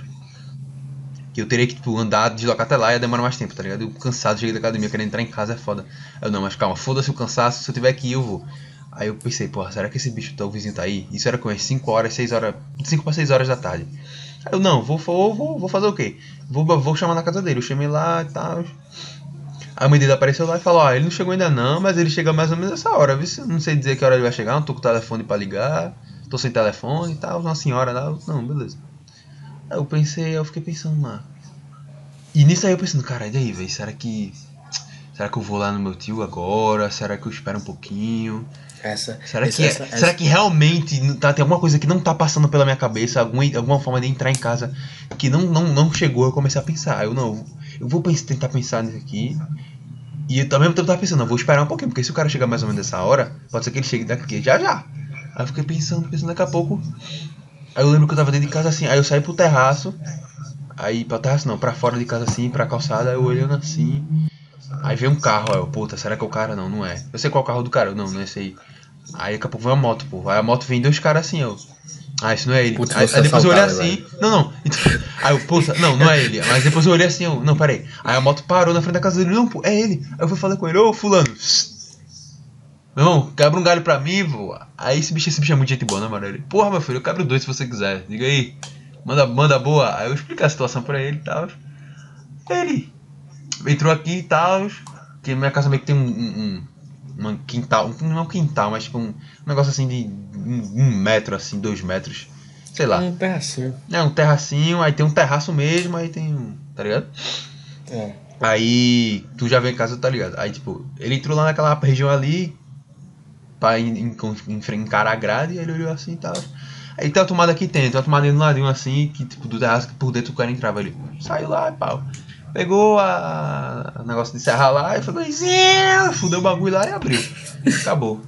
Que eu teria que, tipo, andar, deslocar até lá ia demorar mais tempo, tá ligado? Eu cansado, cheguei da academia, querendo entrar em casa é foda. Eu, não, mas calma, foda-se o cansaço, se eu tiver que ir, eu vou. Aí eu pensei, porra, será que esse bicho, tá, o vizinho tá aí? Isso era com as 5 horas, 6 horas, 5 para 6 horas da tarde. Aí eu, não, vou, vou, vou, vou fazer o quê? Vou, vou chamar na casa dele. Eu chamei lá e tal. A mãe dele apareceu lá e falou, ó, ele não chegou ainda não, mas ele chega mais ou menos essa hora, viu? Não sei dizer que hora ele vai chegar, não tô com o telefone pra ligar, tô sem telefone e tal, uma senhora lá, não, beleza. Aí eu pensei, eu fiquei pensando lá. E nisso aí eu pensando, cara, e daí, velho, será que... Será que eu vou lá no meu tio agora? Será que eu espero um pouquinho? Essa. Será essa- que, é- essa- essa- será que realmente tá, tem alguma coisa que não tá passando pela minha cabeça, alguma, alguma forma de entrar em casa que não, não, não chegou? Eu comecei a pensar. Eu não, eu vou pens- tentar pensar nisso aqui. E eu, ao mesmo tempo eu tava pensando, eu vou esperar um pouquinho, porque se o cara chegar mais ou menos nessa hora, pode ser que ele chegue daqui já já. Aí eu fiquei pensando, pensando daqui a pouco. Aí eu lembro que eu tava dentro de casa assim, aí eu saí pro terraço. Aí pra terraço não, pra fora de casa assim, pra calçada, eu olhando assim. Aí veio um carro, aí eu, puta, será que é o cara? Não, não é. Eu sei qual é o carro do cara, eu, não, não é esse aí. Aí daqui a pouco vem uma moto, pô. Aí a moto vem dois caras assim, eu. Ah, isso não é ele. Putz, aí, aí depois eu olhei assim. Não, não. Então, aí eu, puta, não, não é ele. Mas depois eu olhei assim, eu. Não, peraí. Aí a moto parou na frente da casa dele. Não, pô, é ele. Aí eu fui falar com ele, ô fulano. Meu irmão, quebra um galho pra mim, pô. Aí esse bicho, esse bicho é muito gente boa, né, mano? Ele, porra, meu filho, eu quebro dois se você quiser. Diga aí. Manda, manda boa. Aí eu expliquei a situação pra ele e tal. Ele entrou aqui e tal. Que minha casa meio que tem um, um, um, um quintal. Um, não é um quintal, mas tipo um, negócio assim de um, metro, assim, dois metros. Sei lá. Um terracinho. É um terracinho, aí tem um terraço mesmo, aí tem um. Tá ligado? É. Aí tu já vem em casa, tá ligado? Aí tipo, ele entrou lá naquela região ali pra en- en- en- encarar a grade e ele olhou assim e tal. Aí tem uma tomada aqui tem uma tomada no ladinho assim, que tipo, do terraço que por dentro o cara entrava ali. Saiu lá e pau. Pegou a o negócio de serra lá e "Zinho", fudeu o bagulho lá e abriu. Acabou.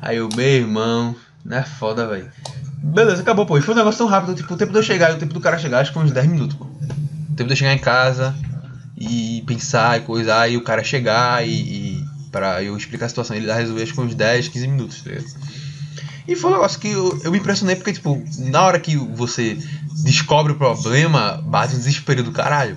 Aí eu, meu irmão, não é foda, velho. Beleza, acabou, pô. E foi um negócio tão rápido, tipo, o tempo de eu chegar e o tempo do cara chegar, acho que foi uns 10 minutos, pô. O tempo de eu chegar em casa e pensar e coisar, e o cara chegar e, e pra eu explicar a situação, ele lá resolver acho que uns 10, 15 minutos, tá ligado? E foi um negócio que eu, eu me impressionei porque, tipo, na hora que você descobre o problema, bate um desespero do caralho.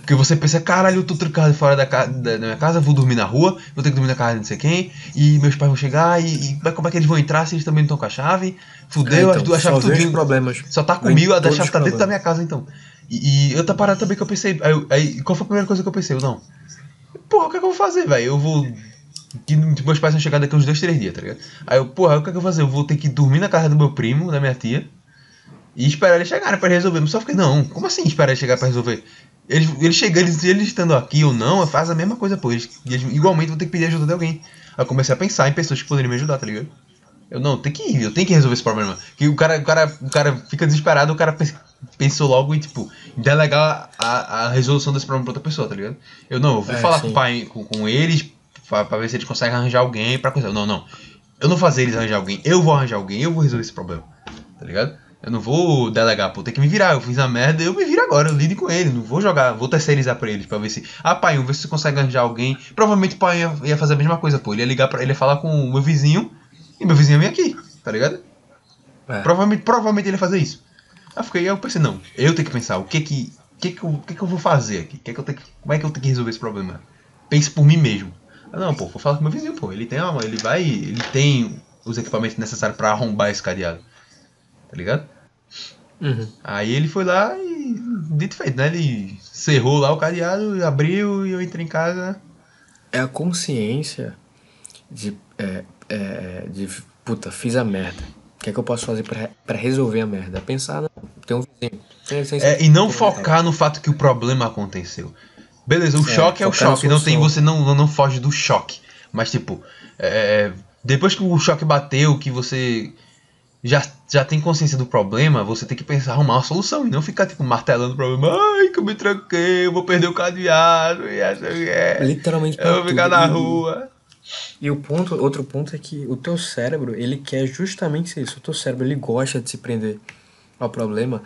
Porque você pensa, caralho, eu tô trancado fora da, ca- da, da minha casa, vou dormir na rua, vou ter que dormir na casa de não sei quem, e meus pais vão chegar, e, e como é que eles vão entrar se eles também não estão com a chave? Fudeu, É, as duas chaves tudinho. problemas. Só tá comigo, a da chave tá dentro da minha casa então. E, e outra parada também que eu pensei, aí, aí, qual foi a primeira coisa que eu pensei? Eu, não. Porra, o que é que eu vou fazer, velho? Eu vou. Que tipo, meus pais vão chegar daqui uns dois, três dias, tá ligado? Aí eu, porra, o que é que eu vou fazer? Eu vou ter que dormir na casa do meu primo, da minha tia, e esperar eles chegarem pra resolver. Mas só fiquei, não, como assim esperar eles chegarem pra resolver? Eles, eles chegando, eles, eles estando aqui ou não, faz a mesma coisa, pô. Eles, eles igualmente vão ter que pedir ajuda de alguém. Aí eu comecei a pensar em pessoas que poderiam me ajudar, tá ligado? Eu não, tem que ir, eu tenho que resolver esse problema. Que o cara, o cara, o cara fica desesperado, o cara pens- pensou logo em, tipo, delegar a, a resolução desse problema pra outra pessoa, tá ligado? Eu não, eu vou É, falar sim. com o pai, com, com eles, pra, pra ver se eles conseguem arranjar alguém pra coisa. Não, não. Eu não vou fazer eles arranjar alguém, eu vou arranjar alguém, eu vou resolver esse problema. Tá ligado? Eu não vou delegar, pô, tem que me virar. Eu fiz a merda, eu me viro agora, eu lido com ele. Não vou jogar, vou terceirizar pra eles pra ver se. Ah, pai, vamos ver se você consegue arranjar alguém. Provavelmente o pai ia, ia fazer a mesma coisa, pô. Ele ia ligar pra ele ia falar com o meu vizinho e meu vizinho ia vir aqui, tá ligado? É. Provavelmente, provavelmente ele ia fazer isso. Aí eu fiquei, eu pensei, não, eu tenho que pensar, o que que. O que que, eu, o que que eu vou fazer aqui? Que que eu tenho que, como é que eu tenho que resolver esse problema? Pense por mim mesmo. Não, pô, vou falar com meu vizinho, pô. Ele tem uma, ele vai. Ele tem os equipamentos necessários pra arrombar esse cadeado. Tá ligado? Uhum. Aí ele foi lá e. Dito feito, né? Ele cerrou lá o cadeado, abriu e eu entrei em casa. É a consciência de, é, é, de puta, fiz a merda. O que é que eu posso fazer pra, pra resolver a merda? Pensar, não, tem um vizinho. Tem- tem- É, e não tem- focar no fato que o problema aconteceu. Beleza, o É, choque é o choque, não tem, você não, não, foge do choque. Mas tipo, é, depois que o choque bateu, que você já, já tem consciência do problema, você tem que pensar, arrumar uma solução e não ficar tipo martelando o problema. Ai, que eu me tranquei, eu vou perder o cadeado, e essa é, Literalmente eu vou ficar tudo. na rua. E o ponto, outro ponto é que o teu cérebro, ele quer justamente isso. O teu cérebro, ele gosta de se prender ao problema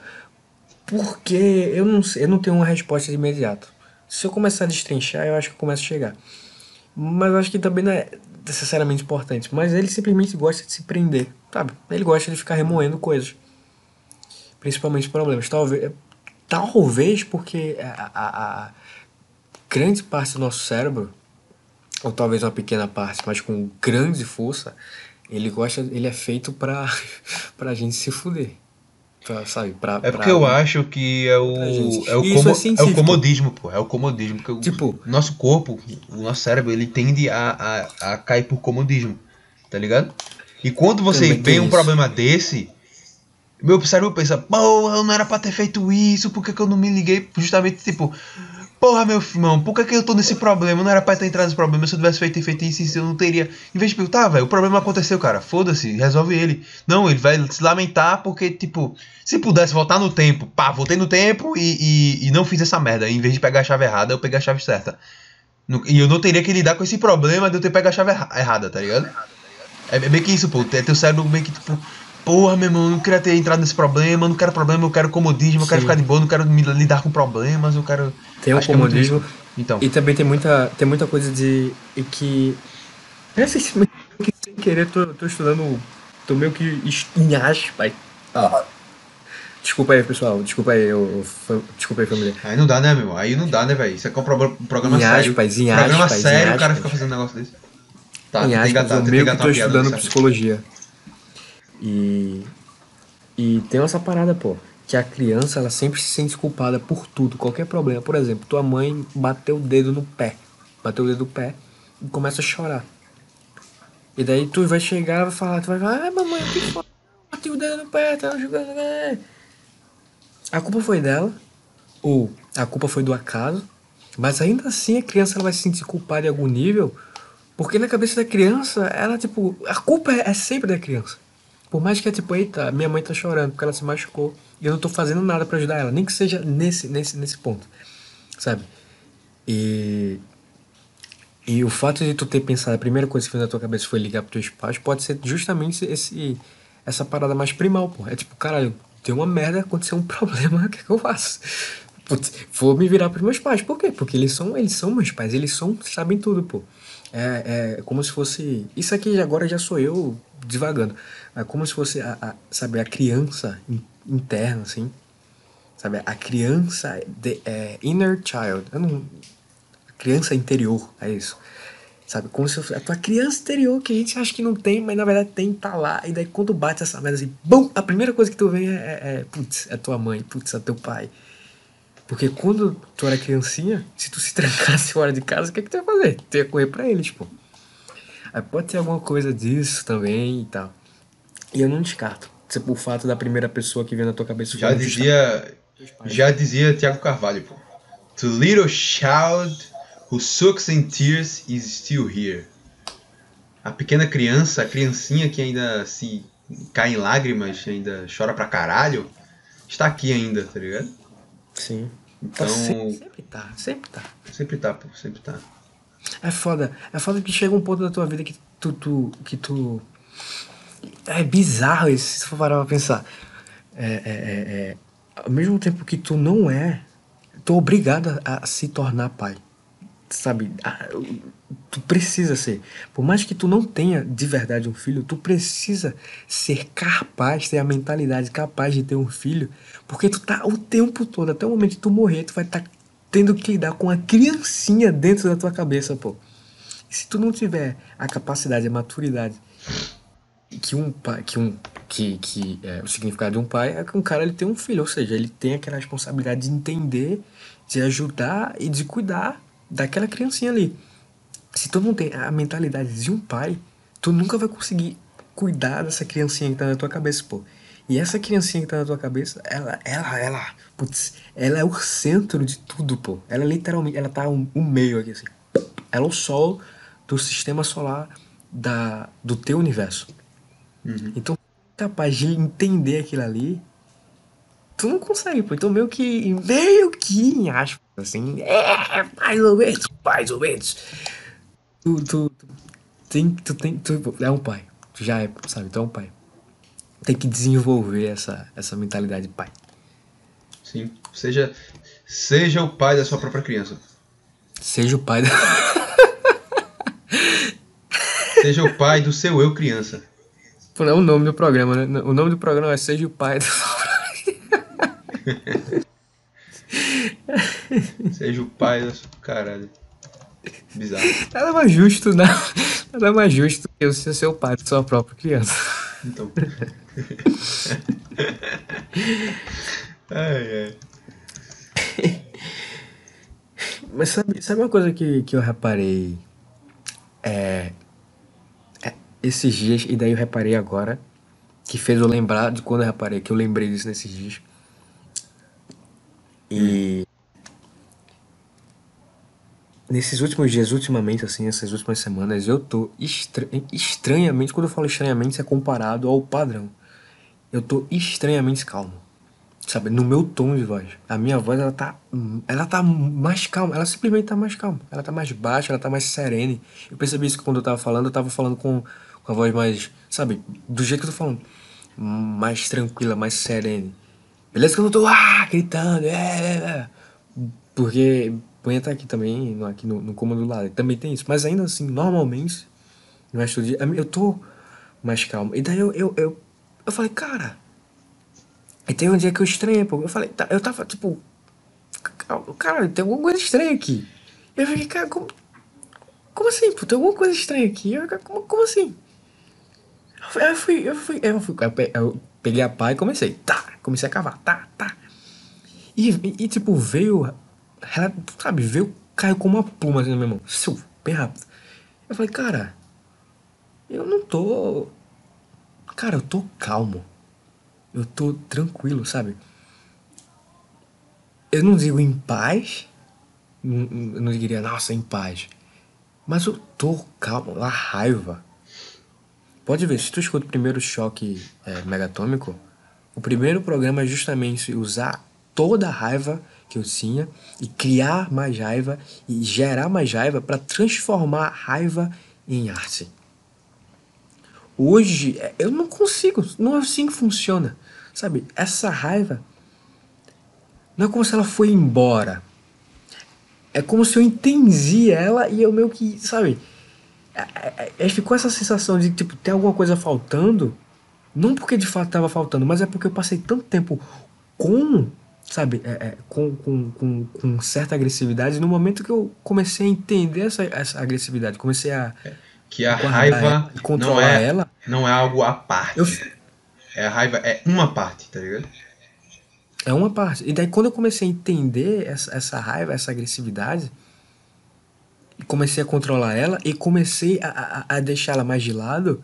porque eu não, eu não tenho uma resposta de imediato. Se eu começar a destrinchar, eu acho que eu começo a chegar. Mas eu acho que também não é necessariamente importante. Mas ele simplesmente gosta de se prender, sabe? Ele gosta de ficar remoendo coisas. Principalmente problemas. Talvez, talvez porque a, a, a grande parte do nosso cérebro ou talvez uma pequena parte, mas com grande força, ele gosta, ele é feito pra, pra gente se fuder. Pra, sabe? Pra, É porque pra- eu acho que é o, é o, como- é é o comodismo, pô. É o comodismo. Porque o Tipo- nosso corpo, o nosso cérebro, ele tende a, a, a cair por comodismo. Tá ligado? E quando você vê um isso. problema desse, meu cérebro pensa, porra, eu não era pra ter feito isso, por que, que eu não me liguei? Justamente tipo, porra, meu irmão, por que, que eu tô nesse problema? Não era pra ter entrado nesse problema, se eu tivesse feito, feito isso, eu não teria. Em vez de perguntar, tá, velho, o problema aconteceu, cara, foda-se, resolve ele. Não, ele vai se lamentar porque, tipo, se pudesse voltar no tempo, pá, voltei no tempo e, e, e não fiz essa merda. Em vez de pegar a chave errada, eu peguei a chave certa. E eu não teria que lidar com esse problema de eu ter pego a chave erra- errada, tá ligado? É, é meio que isso, pô. É teu cérebro meio que tipo, porra, meu irmão, eu não queria ter entrado nesse problema, eu não quero problema, eu quero comodismo, eu quero Sim. ficar de boa, eu não quero me lidar com problemas, eu quero. Tem que é comodismo. isso. Então. E também tem muita, tem muita coisa de. que. Recentemente, que sem querer, tô, tô estudando. Tô meio que em aspas. Ah. Desculpa aí, pessoal. Desculpa aí, eu, eu- desculpa aí, família. Aí não dá, né, meu? irmão? Aí não dá, né, velho? Isso aqui é um programa, um programa Em sério. aspas, em programa aspas, em sério, o cara aspas. fica fazendo um negócio desse. Tá, em tem aspas, engatar, eu tem meio que tô estudando psicologia. E. E tem essa parada, pô. Que a criança, ela sempre se sente culpada por tudo, qualquer problema. Por exemplo, tua mãe bateu o dedo no pé. Bateu o dedo no pé e começa a chorar. E daí tu vai chegar vai falar, tu vai falar, ai mamãe, o que foi? Bateu o dedo no pé, tá jogando. né?" A culpa foi dela, ou a culpa foi do acaso, mas ainda assim a criança ela vai se sentir culpada em algum nível, porque na cabeça da criança, ela, tipo, a culpa é, é sempre da criança. Por mais que é tipo, eita, minha mãe tá chorando porque ela se machucou e eu não tô fazendo nada pra ajudar ela, nem que seja nesse, nesse, nesse ponto, sabe? E E o fato de tu ter pensado, a primeira coisa que veio na tua cabeça foi ligar pros teus pais, pode ser justamente esse, essa parada mais primal, pô. É tipo, caralho, deu uma merda, aconteceu um problema, o que, é que eu faço? Putz, vou me virar pros meus pais. Por quê? Porque eles são, eles são meus pais, eles são, sabem tudo, pô. É, é como se fosse. Isso aqui agora já sou eu divagando. É como se fosse, a, a sabe, a criança interna, assim. Sabe, a criança, de, é, inner child. Eu não, criança interior, é isso. Sabe, como se fosse a tua criança interior que a gente acha que não tem, mas na verdade tem, tá lá. E daí quando bate essa merda assim, bum, a primeira coisa que tu vê é, é, é putz, é tua mãe, putz, é teu pai. Porque quando tu era criancinha, se tu se trancasse fora de casa, o que, é que tu ia fazer? Tu ia correr pra eles, pô. Aí pode ter alguma coisa disso também e tal. E eu não descarto. Tipo, o fato da primeira pessoa que vem na tua cabeça. Já dizia. Já dizia Tiago Carvalho, pô. To little child who sucks in tears is still here. A pequena criança, a criancinha que ainda se cai em lágrimas, ainda chora pra caralho, está aqui ainda, tá ligado? Sim. Então. Tá, sempre, tá, sempre tá. Sempre tá, pô, sempre tá. É foda. É foda que chega um ponto da tua vida que tu. tu que tu. É bizarro isso, se for parar pra pensar. É, é, é, é, ao mesmo tempo que tu não é, tu é obrigado a se tornar pai sabe, tu precisa ser. Por mais que tu não tenha de verdade um filho, tu precisa ser capaz, ter a mentalidade capaz de ter um filho, porque tu tá o tempo todo, até o momento que tu morrer, tu vai estar tá tendo que lidar com a criancinha dentro da tua cabeça, pô. E se tu não tiver a capacidade, a maturidade que um pai, que um que, que é, o significado de um pai é que um cara ele tem um filho, ou seja, ele tem aquela responsabilidade de entender, de ajudar e de cuidar daquela criancinha ali. Se tu não tem a mentalidade de um pai, tu nunca vai conseguir cuidar dessa criancinha que tá na tua cabeça, pô. E essa criancinha que tá na tua cabeça, ela, ela, ela, putz, ela é o centro de tudo, pô. Ela literalmente, ela tá um, um meio aqui, assim. Ela é o sol do sistema solar da, do teu universo. Uhum. Então, capaz de entender aquilo ali, tu não consegue, pô. Então, meio que, meio que, em aspas, assim, é, mais ou menos, mais ou menos. Tu, tu, tu, tem, tu tem, tu é um pai, tu já é, sabe, tu é um pai. Tem que desenvolver essa, essa mentalidade de pai. Sim, seja, seja o pai da sua própria criança. Seja o pai da... seja o pai do seu eu criança. É o nome do programa, né? O nome do programa é Seja o pai da Seja o pai da sua caralho. Bizarro. Nada mais justo, né? Nada mais justo que você ser o pai da sua própria criança. Então. ai, ai. Mas sabe, sabe uma coisa que, que eu reparei? É, esses dias, e daí eu reparei agora, que fez eu lembrar de quando eu reparei, que eu lembrei disso nesses dias. E nesses últimos dias, ultimamente, assim, essas últimas semanas, eu tô estra estranhamente, quando eu falo estranhamente, é comparado ao padrão. Eu tô estranhamente calmo. Sabe, no meu tom de voz. A minha voz, ela tá, ela tá mais calma. Ela simplesmente tá mais calma. Ela tá mais baixa, ela tá mais serene. Eu percebi isso quando eu tava falando, eu tava falando com, com a voz mais, sabe, do jeito que eu tô falando. Mais tranquila, mais serene. Beleza que eu não tô ah, gritando, é, é, é. Porque Põe até aqui também, aqui no, no comando do lado. Também tem isso. Mas ainda assim, normalmente, no resto do dia, eu tô mais calmo. E daí eu, eu, eu, eu falei, cara. E tem um dia que eu estranhei, pô. Eu falei, tá, eu tava tipo. Cara, tem alguma coisa estranha aqui. Eu fiquei, cara, como, como assim, pô? Tem alguma coisa estranha aqui. Eu, como, como assim? Eu fui, eu fui, eu fui, eu peguei a pá e comecei, tá, comecei a cavar, tá, tá. E, e, e tipo, veio ela, sabe, veio, caiu como uma pluma assim na minha mão. Bem rápido. Eu falei, cara, eu não tô. Cara, eu tô calmo. Eu tô tranquilo, sabe? Eu não digo em paz. Eu não diria, nossa, em paz. Mas eu tô calmo, a raiva. Pode ver, se tu escuta o primeiro choque é, megatômico, o primeiro programa é justamente usar toda a raiva que eu tinha e criar mais raiva e gerar mais raiva para transformar raiva em arte. Hoje é, eu não consigo, não é assim que funciona. Sabe, essa raiva não é como se ela foi embora. É como se eu entendi ela e eu meio que, sabe, é, é, é, ficou essa sensação de tipo ter alguma coisa faltando, não porque de fato estava faltando, mas é porque eu passei tanto tempo com, sabe, é, é, com, com, com, com, certa agressividade, no momento que eu comecei a entender essa, essa agressividade, comecei a que a raiva não é, ela, não é algo à parte. Eu, é a raiva é uma parte, tá ligado? É uma parte. E daí quando eu comecei a entender essa, essa raiva, essa agressividade, comecei a controlar ela e comecei a, a, a deixá-la mais de lado,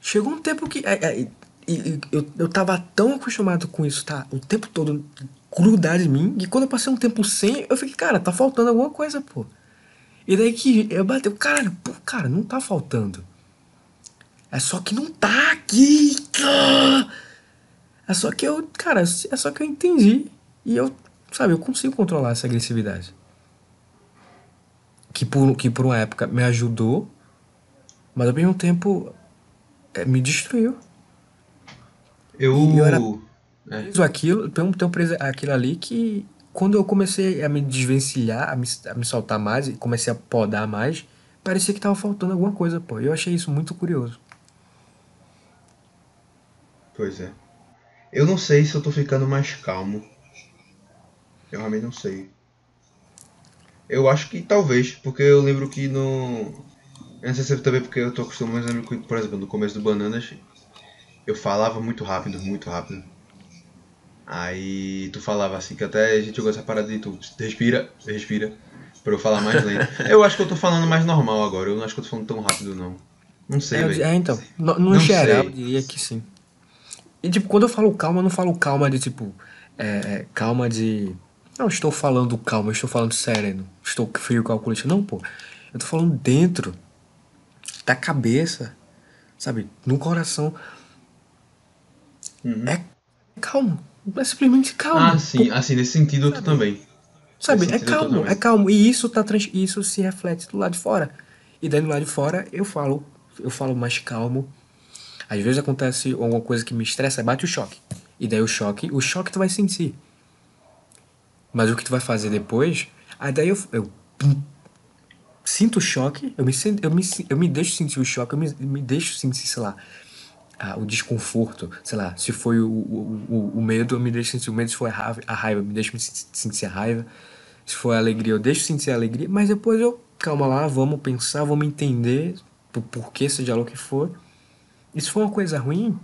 chegou um tempo que é, é, eu, eu tava tão acostumado com isso, tá? O tempo todo grudar em mim, e quando eu passei um tempo sem, eu fiquei, cara, tá faltando alguma coisa, pô. E daí que eu bateu, cara, pô, cara, não tá faltando. É só que não tá aqui. É só que eu, cara, é só que eu entendi. E eu, sabe, eu consigo controlar essa agressividade. Que por, que por uma época me ajudou, mas ao mesmo tempo é, me destruiu. Eu. E eu era é. aquilo, tem um preso aquilo ali que quando eu comecei a me desvencilhar, a me, a me soltar mais e comecei a podar mais, parecia que tava faltando alguma coisa, pô. Eu achei isso muito curioso. Pois é. Eu não sei se eu tô ficando mais calmo. Eu realmente não sei. Eu acho que talvez, porque eu lembro que no. Eu não sei se é também porque eu tô acostumado, mas eu lembro que, por exemplo, no começo do Bananas, eu falava muito rápido, muito rápido. Aí tu falava assim, que até a gente jogou essa parada de tu respira, respira, pra eu falar mais lento. eu acho que eu tô falando mais normal agora, eu não acho que eu tô falando tão rápido não. Não sei, é. É, então, no, no geral eu diria que sim. E tipo, quando eu falo calma, eu não falo calma de tipo, é, é, calma de... Não, estou falando calma, estou falando sereno, estou frio calculista. Não, pô, eu tô falando dentro da cabeça, sabe, no coração. Uhum. É calmo é simplesmente calmo. Ah, sim, assim, nesse sentido sabe? tu também. Sabe, é calmo, é calmo. E isso, tá, isso se reflete do lado de fora. E daí do lado de fora eu falo, eu falo mais calmo. Às vezes acontece alguma coisa que me estressa, bate o choque. E daí o choque, o choque tu vai sentir. Mas o que tu vai fazer depois, aí daí eu, eu sinto o choque, eu me, eu, me, eu me deixo sentir o choque, eu me, me deixo sentir, sei lá, o desconforto, sei lá, se foi o, o, o, o, medo, eu me deixo sentir o medo, se foi a raiva, a raiva, me deixo sentir a raiva, se foi a alegria, eu deixo sentir a alegria, mas depois eu, calma lá, vamos pensar, vamos entender por porquê, seja lá o que for. E se for uma coisa ruim,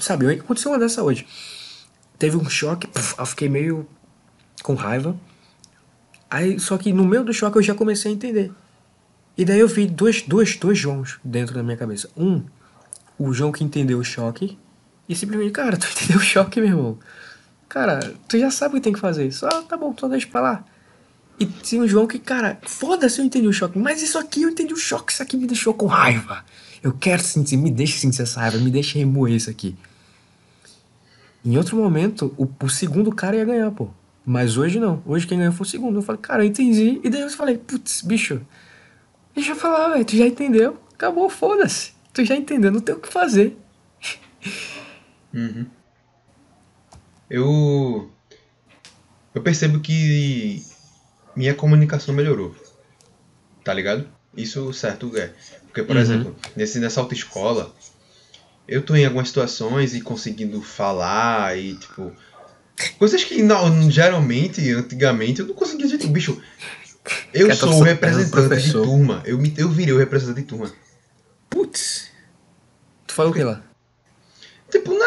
sabe, aconteceu uma dessa hoje. Teve um choque, eu fiquei meio com raiva. Aí, só que no meio do choque eu já comecei a entender. E daí eu vi dois, dois, dois Joãos dentro da minha cabeça. Um, o João que entendeu o choque. E simplesmente, cara, tu entendeu o choque, meu irmão. Cara, tu já sabe o que tem que fazer. Só, tá bom, só deixa pra lá. E tinha um João que, cara, foda-se eu entendi o choque. Mas isso aqui eu entendi o choque, isso aqui me deixou com raiva. Eu quero sentir, me deixa sentir essa raiva, me deixa remoer isso aqui. Em outro momento, o, o segundo cara ia ganhar, pô. Mas hoje não. Hoje quem ganhou foi o segundo. Eu falei, cara, eu entendi. E daí eu falei, putz, bicho, Deixa eu falar, velho. Tu já entendeu? Acabou, foda-se. Tu já entendeu, não tem o que fazer. Uhum. Eu. Eu percebo que minha comunicação melhorou. Tá ligado? Isso certo é. Porque, por uhum. exemplo, nesse, nessa autoescola, eu tô em algumas situações e conseguindo falar e, tipo. Coisas que não, geralmente, antigamente, eu não conseguia de bicho. Eu sou o representante de turma. Eu, me, eu virei o representante de turma. Putz. Tu falou o que lá? Tipo, na,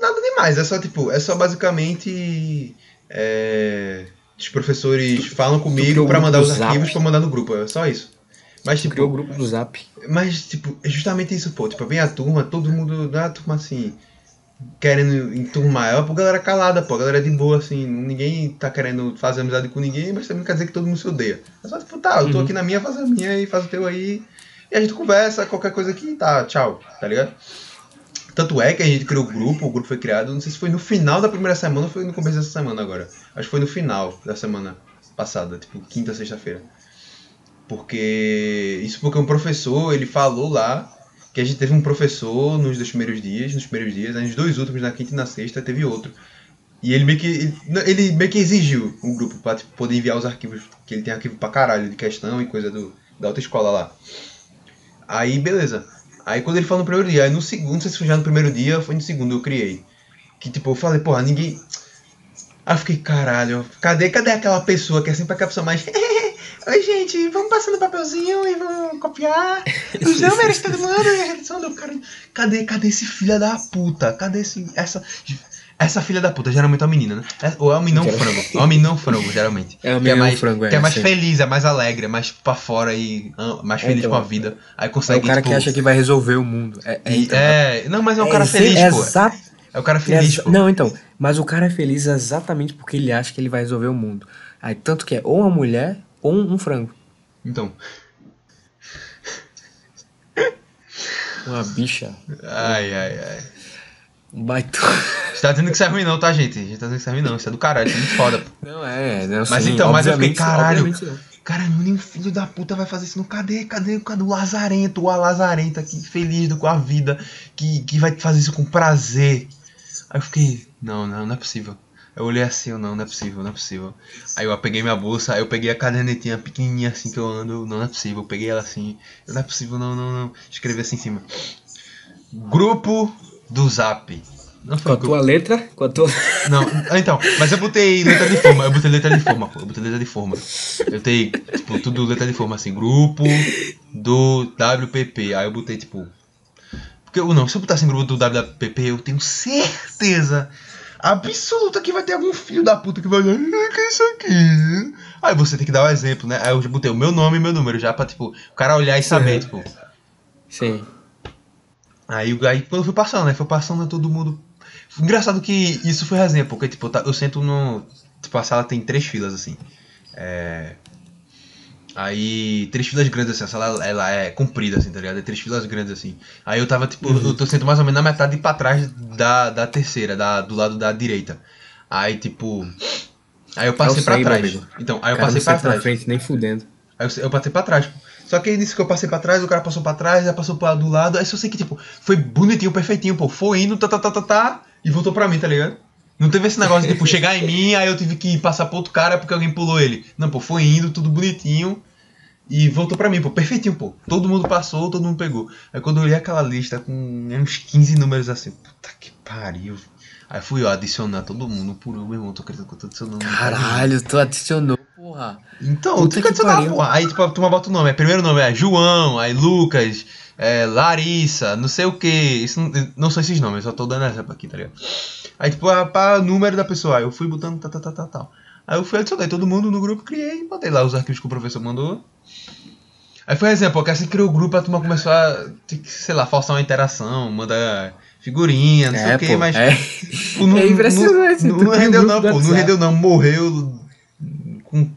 nada demais. É só, tipo, é só basicamente. É, os professores falam comigo para mandar os arquivos para mandar no grupo. É só isso. Mas, tipo. Criou o grupo do Zap. Mas, tipo, é justamente isso, pô. Tipo, vem a turma, todo mundo. Da turma assim querendo enturmar. É uma galera calada, pô. A galera é de boa, assim. Ninguém tá querendo fazer amizade com ninguém, mas também não quer dizer que todo mundo se odeia. É só tipo, tá, eu tô uhum. aqui na minha, faz a minha e faz o teu aí. E a gente conversa, qualquer coisa aqui, tá, tchau, tá ligado? Tanto é que a gente criou o grupo, o grupo foi criado, não sei se foi no final da primeira semana ou foi no começo dessa semana agora. Acho que foi no final da semana passada, tipo quinta, sexta-feira. Porque. Isso porque um professor, ele falou lá que a gente teve um professor nos dois primeiros dias, nos primeiros dias, nos dois últimos, na quinta e na sexta, teve outro. E ele meio que. Ele, meio que exigiu o grupo pra tipo, poder enviar os arquivos, que ele tem arquivo pra caralho de questão e coisa do, da outra escola lá. Aí, beleza. Aí quando ele falou no primeiro dia, aí no segundo, não sei se foi já no primeiro dia foi no segundo, eu criei. Que tipo, eu falei, porra, ninguém. Aí eu fiquei, caralho, cadê, cadê aquela pessoa que é sempre aquela pessoa mais. Oi, gente, vamos passando papelzinho e vamos copiar os números todo mundo e a redação do cara. Cadê, cadê esse filho da puta? Cadê esse. Essa. Essa filha da puta, geralmente é uma menina, né? É- Ou é um menino frango. É um menino frango, geralmente. É um que é menino mais, frango, é, Que é mais sim. feliz, é mais alegre, é mais pra fora e mais feliz Então, com a vida. Aí É consegue. o cara tipo, que acha que vai resolver o mundo. É, é, então, é, não, mas é um cara feliz, é pô. exa- É o cara é feliz. Não, então. Mas o cara é feliz exatamente porque ele acha que ele vai resolver o mundo. Aí, tanto que é ou uma mulher ou um, um frango. Então. Uma bicha. Ai, ai, ai. Um baito. Você tá dizendo que isso é ruim não, tá, gente? A gente tá dizendo que isso é ruim não. Isso é do caralho, isso é muito foda, pô. Não é, não Mas sim, então, mas eu fiquei, caralho. Caralho, nenhum filho da puta vai fazer isso. Não, cadê, cadê, cadê o Lazarento, o Lazarento aqui, feliz com a vida, que, que vai fazer isso com prazer. Aí eu fiquei, não, não, não é possível. Eu olhei assim, eu, não, não é possível, não é possível. Aí eu peguei minha bolsa, aí eu peguei a cadernetinha pequenininha assim que eu ando, não, não é possível. Eu peguei ela assim, não é possível, não, não, não. Escrevi assim em cima. Grupo do Zap. Não Com foi a tua letra, com a tua. não, então, mas eu botei letra de forma, eu botei letra de forma, pô, eu botei letra de forma. Eu botei, tipo, tudo letra de forma, assim, grupo do WPP. Aí eu botei, tipo. Porque eu não, se eu botasse em grupo do WPP, eu tenho certeza absoluta que vai ter algum filho da puta que vai dizer, "Ah, que é isso aqui? Aí você tem que dar o exemplo, né? Aí eu botei o meu nome e meu número, já pra, tipo, o cara olhar e saber, tipo. Sim. Aí, aí eu fui passando, né? Foi passando todo mundo. Engraçado que isso foi resenha, porque tipo, tá- eu sento no. Tipo, a sala tem três filas assim. É. Aí, três filas grandes assim, a sala ela é comprida assim, tá ligado? É três filas grandes assim. Aí eu tava, tipo, eu tô sento mais ou menos na metade pra trás da, da terceira, da, do lado da direita. Aí, tipo. Aí eu passei Eu pra sei, meu trás. Então, aí eu Cara, passei pra na trás. frente nem fudendo. Aí eu, eu passei pra trás. pô. Só que aí disse que eu passei pra trás, o cara passou pra trás, já passou pra do lado. Aí só sei que, tipo, foi bonitinho, perfeitinho, pô. Foi indo, tá, tá, tá, tá, tá, e voltou pra mim, tá ligado? Não teve esse negócio de, tipo, chegar em mim, aí eu tive que passar pro outro cara porque alguém pulou ele. Não, pô, foi indo, tudo bonitinho. E voltou pra mim, pô, perfeitinho, pô. Todo mundo passou, todo mundo pegou. Aí quando eu olhei aquela lista com uns 15 números assim, puta que pariu. Aí fui eu adicionar todo mundo por um, meu irmão, tô acreditando que eu tô adicionando. Caralho, tu adicionou, porra. Então, tu que que adicionar, pariu. porra. Aí, tipo, turma bota o nome. Aí, primeiro nome é João, aí Lucas, é, Larissa, não sei o que. Isso não, são esses nomes, eu só tô dando exemplo aqui, tá ligado? Aí, tipo, a, pra número da pessoa, aí eu fui botando tal, tal, tal, tal, tal. Aí eu fui adicionei todo mundo no grupo, criei, botei lá os arquivos que o professor mandou. Aí foi exemplo, porque assim criou o grupo, a turma começou a, sei lá, forçar uma interação, mandar figurinha, não sei É, o que, pô, mas. é. tipo, não, É impressionante, Não, não rendeu, não, pô. Não rendeu, não. Morreu. Com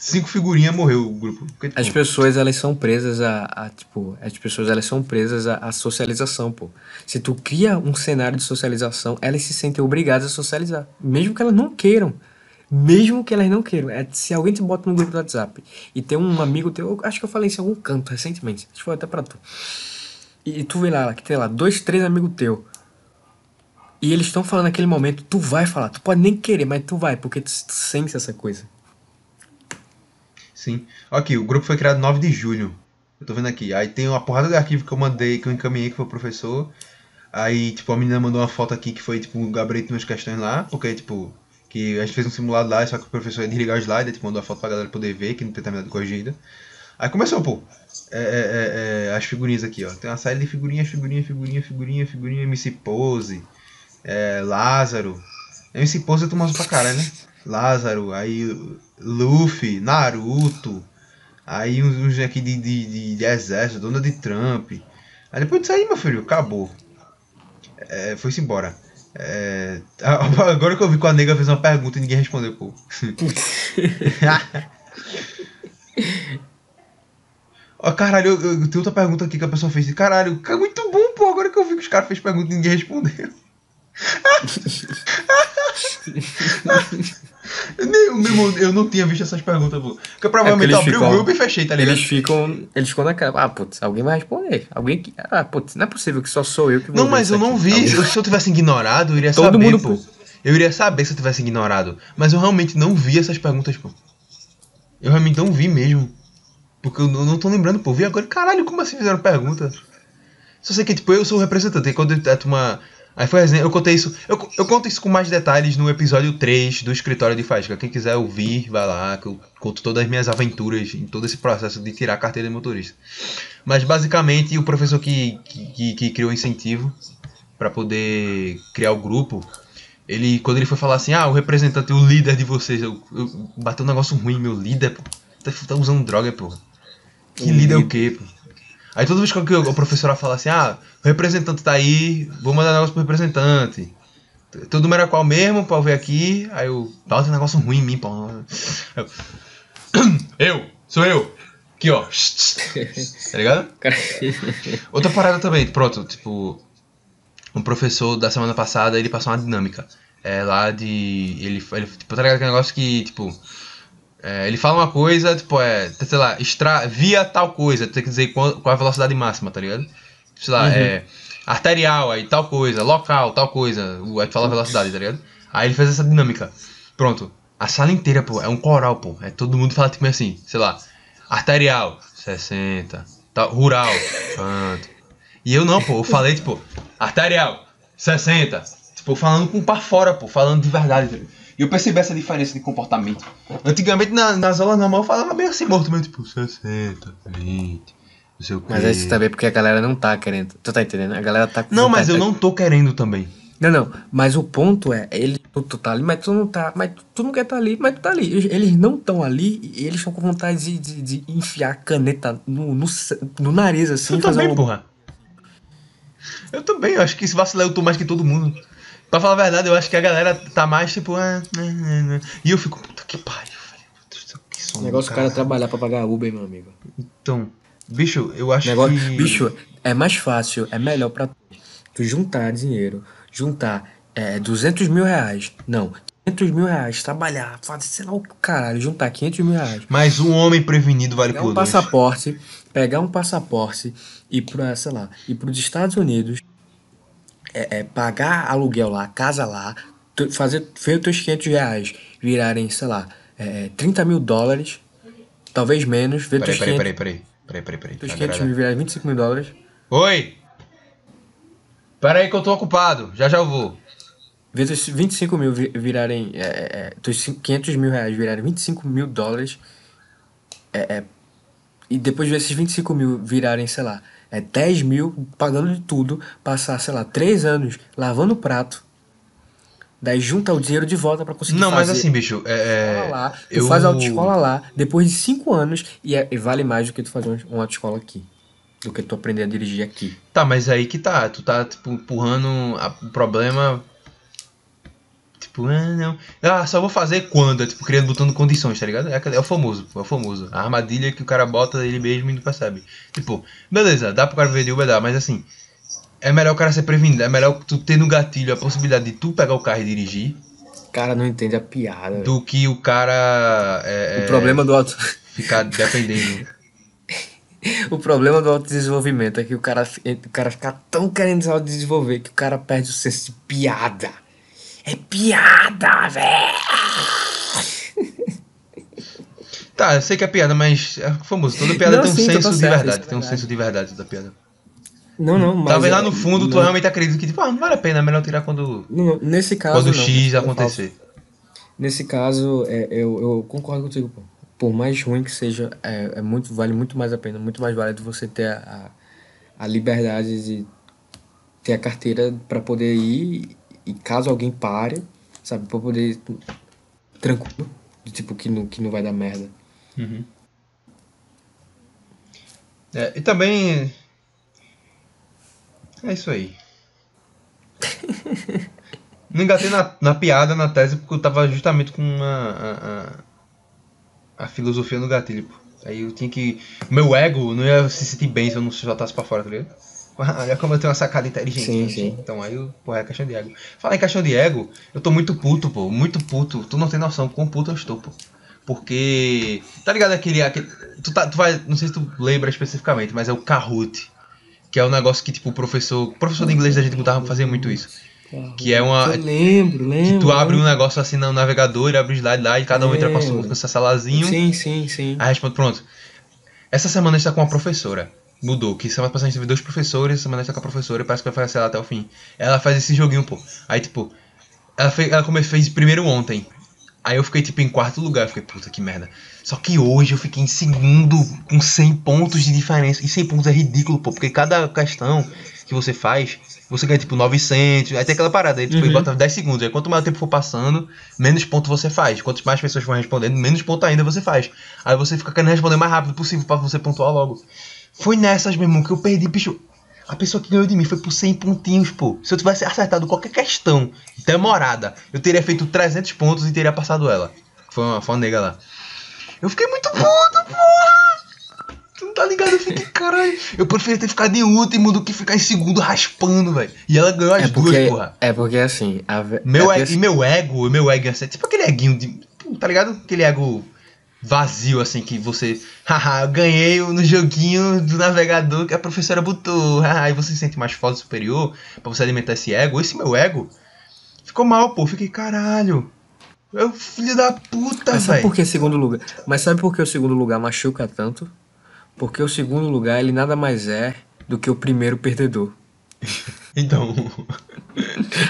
cinco figurinhas, morreu o grupo. Porque, tipo, As pessoas, elas são presas a, a, tipo, as pessoas, elas são presas à, à socialização, pô. Se tu cria um cenário de socialização, elas se sentem obrigadas a socializar, mesmo que elas não queiram. Mesmo que elas não queiram. É, se alguém te bota no grupo do WhatsApp e tem um amigo teu, eu acho que eu falei isso em algum canto recentemente, acho que foi até pra tu. E, e tu vê lá, que tem lá, dois, três amigos teus. E eles estão falando naquele momento, tu vai falar, tu pode nem querer, mas tu vai, porque tu, tu sente essa coisa. Sim. Aqui, o grupo foi criado 9 de julho. Eu tô vendo aqui. Aí tem uma porrada de arquivo que eu mandei, que eu encaminhei, que foi o professor. Aí, tipo, a menina mandou uma foto aqui que foi, tipo, o gabarito umas questões lá. Porque, tipo, que a gente fez um simulado lá, só que o professor ia desligar o slide, tipo, mandou a foto pra galera poder ver, que não tem terminado de corrigir ainda. Aí começou, pô. É, é, é, é, as figurinhas aqui, ó. Tem uma série de figurinhas, figurinha, figurinha, figurinha, figurinha, MC Pose, é, Lázaro. MC Pose eu tô pra caralho, né? Lázaro, aí Luffy, Naruto, aí uns, aqui de, de, de, de exército, Donald Trump. Aí depois disso aí, meu filho, acabou. É, Foi-se embora. É, agora que eu vi que a nega fez uma pergunta e ninguém respondeu, pô. Ó, caralho, eu, eu- tem outra pergunta aqui que a pessoa fez. Caralho, é muito bom, pô. Agora que eu vi que os caras fez pergunta e ninguém respondeu. eu, nem, eu, mesmo, eu não tinha visto essas perguntas, pô. Porque eu provavelmente É abri eles o ficam- grupo e fechei, tá ligado? Eles ficam, eles ficam naquela, ah, putz, alguém vai responder. Alguém que, ah, putz, não é possível que só sou eu que vou Não, mas eu não aqui. vi. Alguém- Se eu tivesse ignorado, eu iria Todo saber, mundo, pô. Eu iria saber se eu tivesse ignorado. Mas eu realmente não vi essas perguntas, pô. Eu realmente não vi mesmo. Porque eu não, não tô lembrando, pô. Eu vi agora, caralho, como assim fizeram pergunta? Só sei que, tipo, eu sou o representante. E quando a turma. Aí foi resenha, eu contei isso. Eu, eu conto isso com mais detalhes no episódio 3 do Escritório de Fática. Quem quiser ouvir, vai lá, que eu conto todas as minhas aventuras em todo esse processo de tirar a carteira de motorista. Mas basicamente o professor que, que, que- criou o incentivo para poder criar o grupo, ele quando ele foi falar assim, ah, o representante, o líder de vocês, eu, eu bateu um negócio ruim, meu líder, pô. Tá, tá usando droga, pô. Que Um líder é o líder. quê, pô? Aí toda vez que o professor fala assim, ah, o representante tá aí, vou mandar negócio pro representante. Teu número é qual mesmo, pra eu ver aqui. Aí eu, tá um negócio ruim em mim, pô. Eu, eu, sou eu. Aqui, ó. Tá ligado? Outra parada também, pronto, tipo, um professor da semana passada, ele passou uma dinâmica. É lá de. Ele, ele tipo, tá ligado aquele negócio que, tipo. É, ele fala uma coisa, tipo, é, sei lá, extra, via tal coisa, tem que dizer qual, qual é a velocidade máxima, tá ligado? Sei lá, Uhum. é. Arterial, aí tal coisa, local, tal coisa, o- aí tu fala a velocidade, tá ligado? Aí ele fez essa dinâmica. Pronto. A sala inteira, pô, é um coral, pô. É todo mundo fala tipo assim, sei lá. Arterial, 60. Tal, rural, quanto? E eu não, pô, eu falei, tipo, arterial, 60. Tipo, falando com pra fora, pô, falando de verdade. tá ligado? E eu percebi essa diferença de comportamento. Antigamente, na- nas aulas normais, eu falava meio assim, morto, meio tipo, 60, 20, não sei o quê. mas você tá vendo porque a galera não tá querendo. Tu tá entendendo? A galera tá Não, mas eu não tô querendo também. Não, não, mas o ponto é, ele, tu, tu tá ali, mas tu não tá, mas tu não quer tá ali, mas tu tá ali. Eles- não estão ali e eles estão com vontade de, de, de enfiar a caneta no, no, no nariz, assim, Eu também, um... porra. Eu também, eu acho que se vacilar eu tô mais que todo mundo. Pra falar a verdade, eu acho que a galera tá mais tipo. ah, ah, ah, ah. E eu fico, puta que pariu, O negócio do cara trabalhar pra pagar Uber, meu amigo. Então, bicho, eu acho Negócio, que. bicho, é mais fácil, é melhor pra tu, tu juntar dinheiro, juntar é, 200 mil reais, não, 500 mil reais, trabalhar, fazer sei lá o caralho, juntar 500 mil reais, Mas um homem prevenido vale pegar por um dois. passaporte, pegar um passaporte e pra, sei lá, ir pros Estados Unidos, é, é, pagar aluguel lá, casa lá, tu- fazer, fazer os teus 500 reais virarem, sei lá, é, 30 mil dólares, talvez menos, ver Peraí, peraí, 500, peraí, peraí. Peraí, peraí, peraí. teus Tá 500 mil virarem 25 mil dólares. Oi! Peraí que eu tô ocupado, já já eu vou. Vê teus 25 mil vi- virarem. É, é, é, teus cin- 500 mil reais virarem 25 mil dólares. É, é, e depois de esses 25 mil virarem, sei lá, é 10 mil, pagando de tudo, passar, sei lá, 3 anos lavando prato. Daí junta o dinheiro de volta pra conseguir Não, mas fazer assim, bicho, é. autoescola lá. Tu eu- faz autoescola lá, depois de 5 anos, e, é- e vale mais do que tu fazer uma- autoescola aqui. Do que tu aprender a dirigir aqui. Tá, mas aí que tá. Tu tá, tipo, empurrando a- o problema. Tipo, ah, não. Ah, só vou fazer quando? É, tipo, criando, botando condições, tá ligado? É, é o famoso, é o famoso. A armadilha que o cara bota ele mesmo e não percebe. Tipo, beleza, dá pro cara ver de Uber, dá, mas assim. É melhor o cara ser prevenido. É melhor tu ter no gatilho a possibilidade de tu pegar o carro e dirigir O cara não entende a piada. do que o cara é, O é, problema do auto. ficar dependendo. O problema do autodesenvolvimento é que o cara, o cara fica tão querendo se autodesenvolver que o cara perde o senso de piada. É piada, velho! Tá, eu sei que é piada, mas é famoso. Toda piada Não, tem um sim, tu tá senso de certo, verdade. é Tem um verdade. senso de verdade da piada. Não, não, mas. Talvez lá é- no fundo tu não- realmente acredita que, tipo, ah, não vale a pena, é melhor tirar quando, não, nesse caso. quando o X falo- acontecer. Nesse caso, é, eu, eu concordo contigo, pô. Por mais ruim que seja, é, é muito, vale muito mais a pena, muito mais válido você ter a, a, a liberdade de ter a carteira pra poder ir e caso alguém pare, sabe, pra poder tranquilo, de tipo que não, que não vai dar merda. É, e também. É isso aí. Não engatei na, na piada, na tese, porque eu tava justamente com uma, a, a, a filosofia no gatilho. Pô. Aí eu tinha que. Meu ego não ia se sentir bem se eu não soltasse pra fora, tá ligado? Olha como eu tenho uma sacada inteligente. Sim, sim. Então aí, pô, é questão de ego. Falar em questão de ego, eu tô muito puto, pô. Muito puto. Tu não tem noção quão puto eu estou, pô. Porque. Tá ligado aquele. aquele tu, tá, tu vai. Não sei se tu lembra especificamente, mas é o Kahoot. Que é um negócio que, tipo, o professor. O professor de inglês da gente botava fazia muito isso. Que é uma. Eu lembro, lembro. Que tu abre um negócio assim no navegador, abre o slide lá e cada um entra com a sua- Lembro. com seu salazinho. Sim, sim, sim. Aí responde, pronto. Essa semana a gente tá com uma professora. Mudou, que semana passada a gente teve dois professores, semana a gente tá com a professora e parece que vai fazer ela até o fim. Ela faz esse joguinho, pô. Aí, tipo, ela, fez, ela come- fez primeiro ontem. Aí eu fiquei, tipo, em quarto lugar. Eu fiquei, puta que merda. Só que hoje eu fiquei em segundo, com 100 pontos de diferença. E 100 pontos é ridículo, pô, porque cada questão que você faz, você ganha, tipo, 900. Aí tem aquela parada, aí, tipo, Uhum. bota 10 segundos. Aí quanto mais o tempo for passando, menos ponto você faz. Quanto mais pessoas vão respondendo, menos ponto ainda você faz. Aí você fica querendo responder o mais rápido possível pra você pontuar logo. Foi nessas, meu irmão, que eu perdi, bicho. A pessoa que ganhou de mim foi por 100 pontinhos, pô. Se eu tivesse acertado qualquer questão demorada, eu teria feito 300 pontos e teria passado ela. Foi uma, foi uma nega lá. Eu fiquei muito puto, porra! Tu não tá ligado? Eu fiquei, caralho. Eu preferia ter ficado em último do que ficar em segundo raspando, velho. E ela ganhou as É duas, porque, porra. é porque assim. A, Meu é e meu ego, meu ego assim, tipo aquele eguinho de. Tá ligado? Aquele ego vazio, assim, que você. Haha, eu ganhei no joguinho do navegador que a professora botou. Haha, e você se sente mais foda superior pra você alimentar esse ego. Esse meu ego ficou mal, pô. Fiquei, caralho. Eu, filho da puta, Mas sabe velho. por que segundo lugar? Mas sabe por que o segundo lugar machuca tanto? Porque o segundo lugar ele nada mais é do que o primeiro perdedor. Então.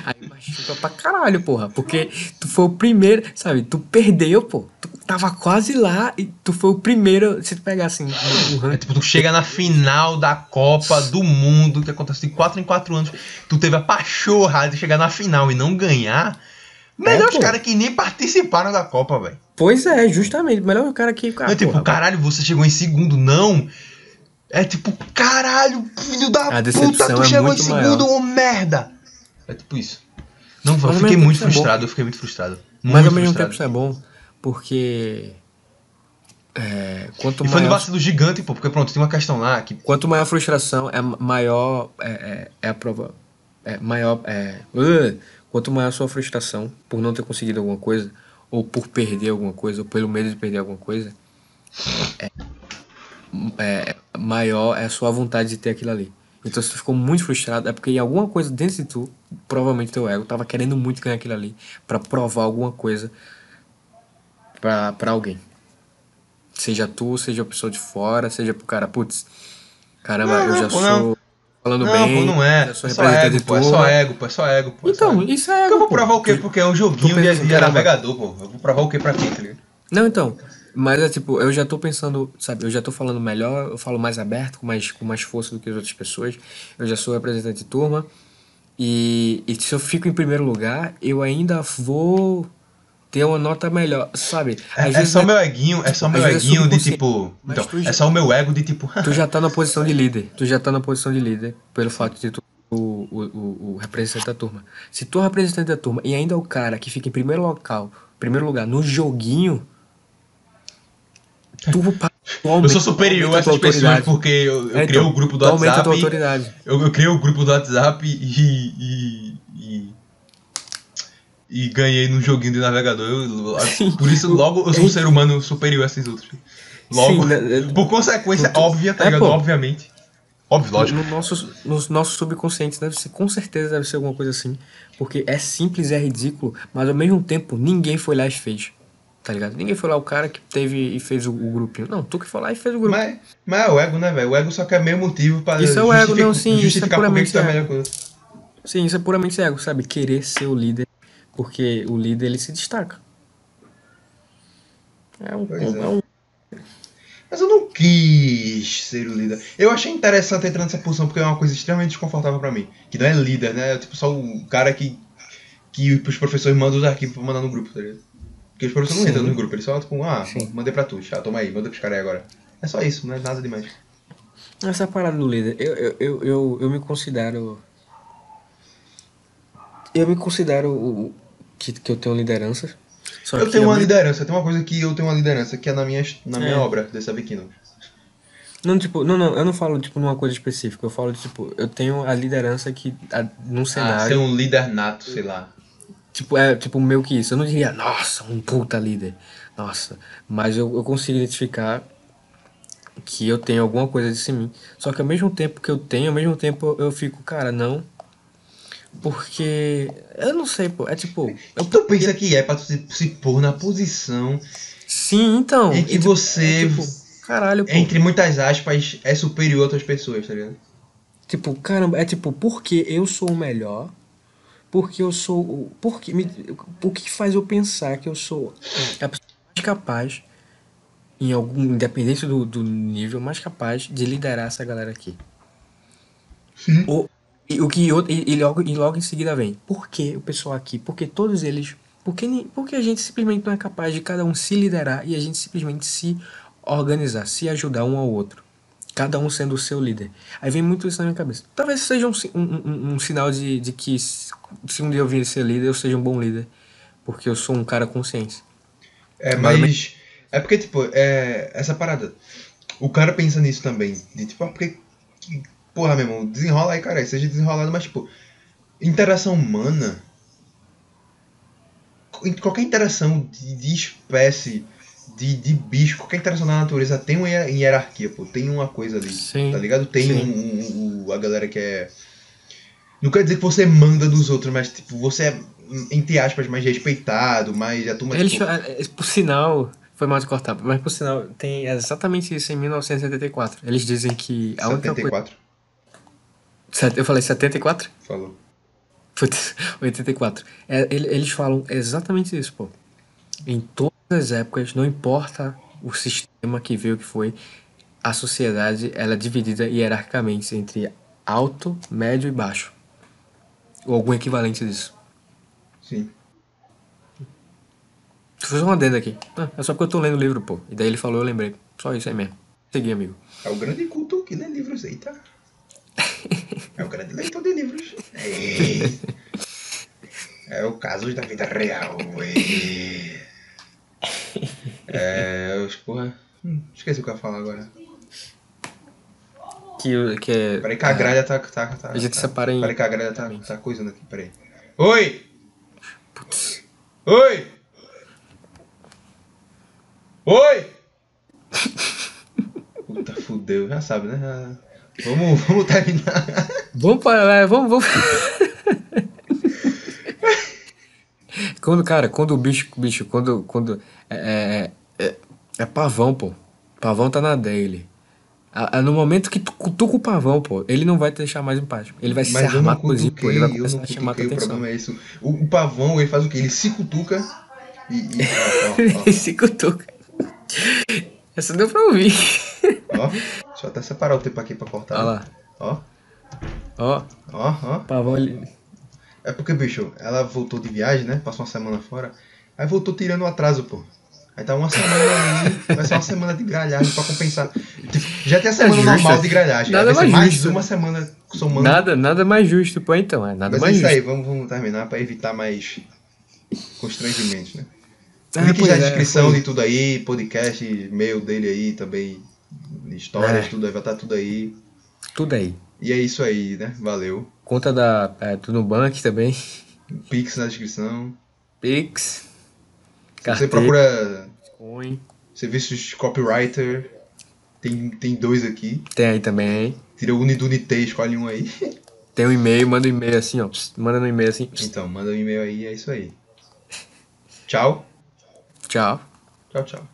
Aí machuca pra caralho, porra. Porque tu foi o primeiro, sabe? Tu perdeu, pô. Tu tava quase lá e tu foi o primeiro. Se tu pegar assim, É tipo, tu chega na final da Copa do Mundo, que acontece de 4 em 4 anos, tu teve a pachorra de chegar na final e não ganhar. Melhor É, os pô. caras que nem participaram da Copa, velho. Pois é, justamente. Melhor o cara que. Não Ah, é tipo, porra, caralho, você chegou em segundo, não. É tipo, caralho, filho da A puta, tu é chegou em segundo, maior. ô merda. É tipo isso. Não, eu Mas fiquei muito é frustrado, eu fiquei muito frustrado. Mas Muito ao mesmo tempo isso é bom, porque. É, quanto E foi um maior vacilo gigante, pô, porque pronto, tem uma questão lá que. Quanto maior a frustração, é maior é, é, é a prova. É maior. É, uh, quanto maior a sua frustração por não ter conseguido alguma coisa, ou por perder alguma coisa, ou pelo medo de perder alguma coisa, é, é, maior é a sua vontade de ter aquilo ali. Então, se tu ficou muito frustrado, é porque alguma coisa dentro de tu, provavelmente teu ego, tava querendo muito ganhar aquilo ali, pra provar alguma coisa pra, pra alguém. Seja tu, seja a pessoa de fora, seja pro cara, putz, caramba, Não, eu já sou não. falando Não, bem, pô, não é. já É sou só representante ego, de pô, é só ego, pô, é só ego, pô. é Então, ego. isso é Eu ego, vou pô. provar o quê? Porque é um joguinho de, de caramba. navegador, pô. Eu vou provar o quê pra quem, tá ligado? Não, então. Mas é tipo, eu já tô pensando, sabe, eu já tô falando melhor, eu falo mais aberto, com mais, com mais força do que as outras pessoas. Eu já sou representante de turma. E, e se eu fico em primeiro lugar, eu ainda vou ter uma nota melhor, sabe? É, Às é vezes só é- meu eguinho, é só meu é eguinho de tipo. Então, tu já- é só o meu ego de tipo. Tu já tá na posição de líder. Tu já tá na posição de líder pelo fato de tu o, o, o, representante da turma. Se tu é o representante da turma e ainda é o cara que fica em primeiro local, primeiro lugar no joguinho, tu Eu sou superior a essas pessoas autoridade. porque eu, eu É, criei então, o grupo do tu aumenta a tua WhatsApp. autoridade. Eu, eu criei o grupo do WhatsApp e. e, e, e ganhei no joguinho de navegador. Eu- por isso, logo eu sou um ser humano superior a esses outros. Logo, Sim, né, é- por consequência tu- tu- óbvia, tá é, ligado? pô. Obviamente. Óbvio, lógico. No nosso, no nosso subconsciente deve ser, com certeza deve ser alguma coisa assim. Porque é simples, é ridículo, mas ao mesmo tempo ninguém foi lá e fez. Tá ligado? Ninguém foi lá o cara que teve e fez o, o grupinho. Não, tu que foi lá e fez o grupo. Mas, mas é o ego, né, velho? O ego só quer meio motivo pra Isso é o ego, não, sim, isso é puramente é ego. coisa. Sim, isso é puramente ego, sabe? Querer ser o líder, porque o líder ele se destaca. É um, é é. um- Mas eu não quis ser o líder. Eu achei interessante entrar nessa posição porque é uma coisa extremamente desconfortável pra mim. Que não é líder, né? É tipo só o cara que, que os professores mandam os arquivos pra mandar no grupo, tá ligado? Porque os professores não entram no grupo, eles só tipo, ah, Sim. mandei pra tu, já, toma aí, manda pros caras aí agora. É só isso, não é nada demais. Essa parada do líder, eu, eu, eu, eu, eu me considero. Eu me considero o, que, que eu tenho liderança. Eu tenho uma mesmo- liderança, tem uma coisa que eu tenho uma liderança, que é na minha, na minha É. obra, dessa Viquino. Não, tipo, não, não, eu não falo, tipo, numa coisa específica. Eu falo, tipo, eu tenho a liderança que, a, num Ah, ser cenário, um líder nato, sei lá. Tipo, é, tipo, meio que isso. Eu não diria, nossa, um puta líder. Nossa. Mas eu, eu consigo identificar que eu tenho alguma coisa disso em mim. Só que ao mesmo tempo que eu tenho, ao mesmo tempo eu, eu fico, cara, não. Porque, eu não sei, pô, é tipo... Eu, Tu pensa que é pra tu se, se pôr na posição sim, então. em que e, tipo, você, é, tipo, caralho, pô. entre muitas aspas, é superior a outras pessoas, tá ligado? Tipo, caramba, é tipo, porque eu sou o melhor, porque eu sou o. Porque me, o que faz eu pensar que eu sou a pessoa mais capaz, em algum. Independente do, do nível, mais capaz de liderar essa galera aqui. O, e, o que, outro- e, e logo, e logo em seguida vem, por que o pessoal aqui? Porque todos eles. Porque, porque a gente simplesmente não é capaz de cada um se liderar e a gente simplesmente se organizar, se ajudar um ao outro. Cada um sendo o seu líder. Aí vem muito isso na minha cabeça. Talvez seja um, um, um, um sinal de, de que se um dia eu vir ser líder, eu seja um bom líder. Porque eu sou um cara consciente. É, Mas-. É porque, tipo, é. Essa parada. O cara pensa nisso também. De tipo, ah, porque. Porra, meu irmão, desenrola aí, cara. Seja desenrolado, mas, tipo. Interação humana. Qualquer interação de, de espécie, de, de bicho, qualquer interação na natureza tem uma hier- hierarquia, pô. Tem uma coisa ali. Sim, Tá ligado? Tem um, um- um- a galera que é. Não quer dizer que você manda dos outros, mas, tipo, você é, entre aspas, mais respeitado, mais. A turma, Eles, tipo, fa- é, por sinal, foi mal de cortar, mas por sinal, tem exatamente isso em 1974. Eles dizem que a única coisa. 74. Set- Eu falei 74? Falou. Putz, 84. É, ele- eles falam exatamente isso, pô. Em todas as épocas, não importa o sistema que veio que foi, a sociedade ela é dividida hierarquicamente entre alto, médio e baixo. Ou algum equivalente disso. Sim. Fiz um adendo aqui. Ah, é só porque eu tô lendo o livro, pô. E daí ele falou, eu lembrei. Só isso aí mesmo. Segui, amigo. É o grande culto que lê livros aí, tá? É o grande leitor de livros. É, é o caso da vida real. É, é os porra. Hum, esqueci o que eu ia falar agora. Que, que é. Peraí que a gralha tá. tá, tá A gente tá, separa em- Peraí que a gralha tá, tá coisando aqui, peraí. Oi! Oi! Oi! Puta, fudeu, já sabe, né? Já- Vamos, vamos terminar. Vamos para. é, vamos, vamos. quando, cara, quando o bicho. Bicho, quando. quando é, é, é, pavão, pô. Pavão tá na dele. A- a- no momento que tu cutuca o pavão, pô, ele não vai te deixar mais em paz. Ele vai se Mas eu armar não todinho, pô. Ele vai começar a chamar tua cutuquei, o atenção. problema é isso. O, o pavão, ele faz o quê? Ele se cutuca e... e ó, Ele se cutuca. Essa deu pra ouvir. ó, ó, ó. Deixa eu até separar o tempo aqui pra cortar. Olha lá. Ó, Ó, ó, ó. pavão ele. É porque, bicho, ela voltou de viagem, né? Passou uma semana fora. Aí voltou tirando o atraso, pô. Aí tá uma semana ali, vai ser uma semana de gralhagem pra compensar. Tipo, já tem a semana justo. normal de gralhagem. Nada aí vai ser mais mais justo. uma semana somando. Nada, nada mais justo, pô, então. É nada Mas é mais isso justo. aí, vamos, vamos terminar pra evitar mais constrangimentos, né? Ah, Link na é, descrição foi. de tudo aí, podcast, e-mail dele aí também, histórias, É. tudo aí, vai estar tudo aí. Tudo aí. E é isso aí, né? Valeu. Conta da é, do Nubank também. Pix na descrição. Pix. Se você Carteira. procura Serviços de copywriter, tem, tem dois aqui. Tem aí também. Tira o Unidunité, escolhe um aí. Tem um e-mail, manda um e-mail assim, ó. pss, Manda no e-mail assim. pss, Então, manda um e-mail aí, é isso aí. Tchau. Tchau. Tchau, tchau.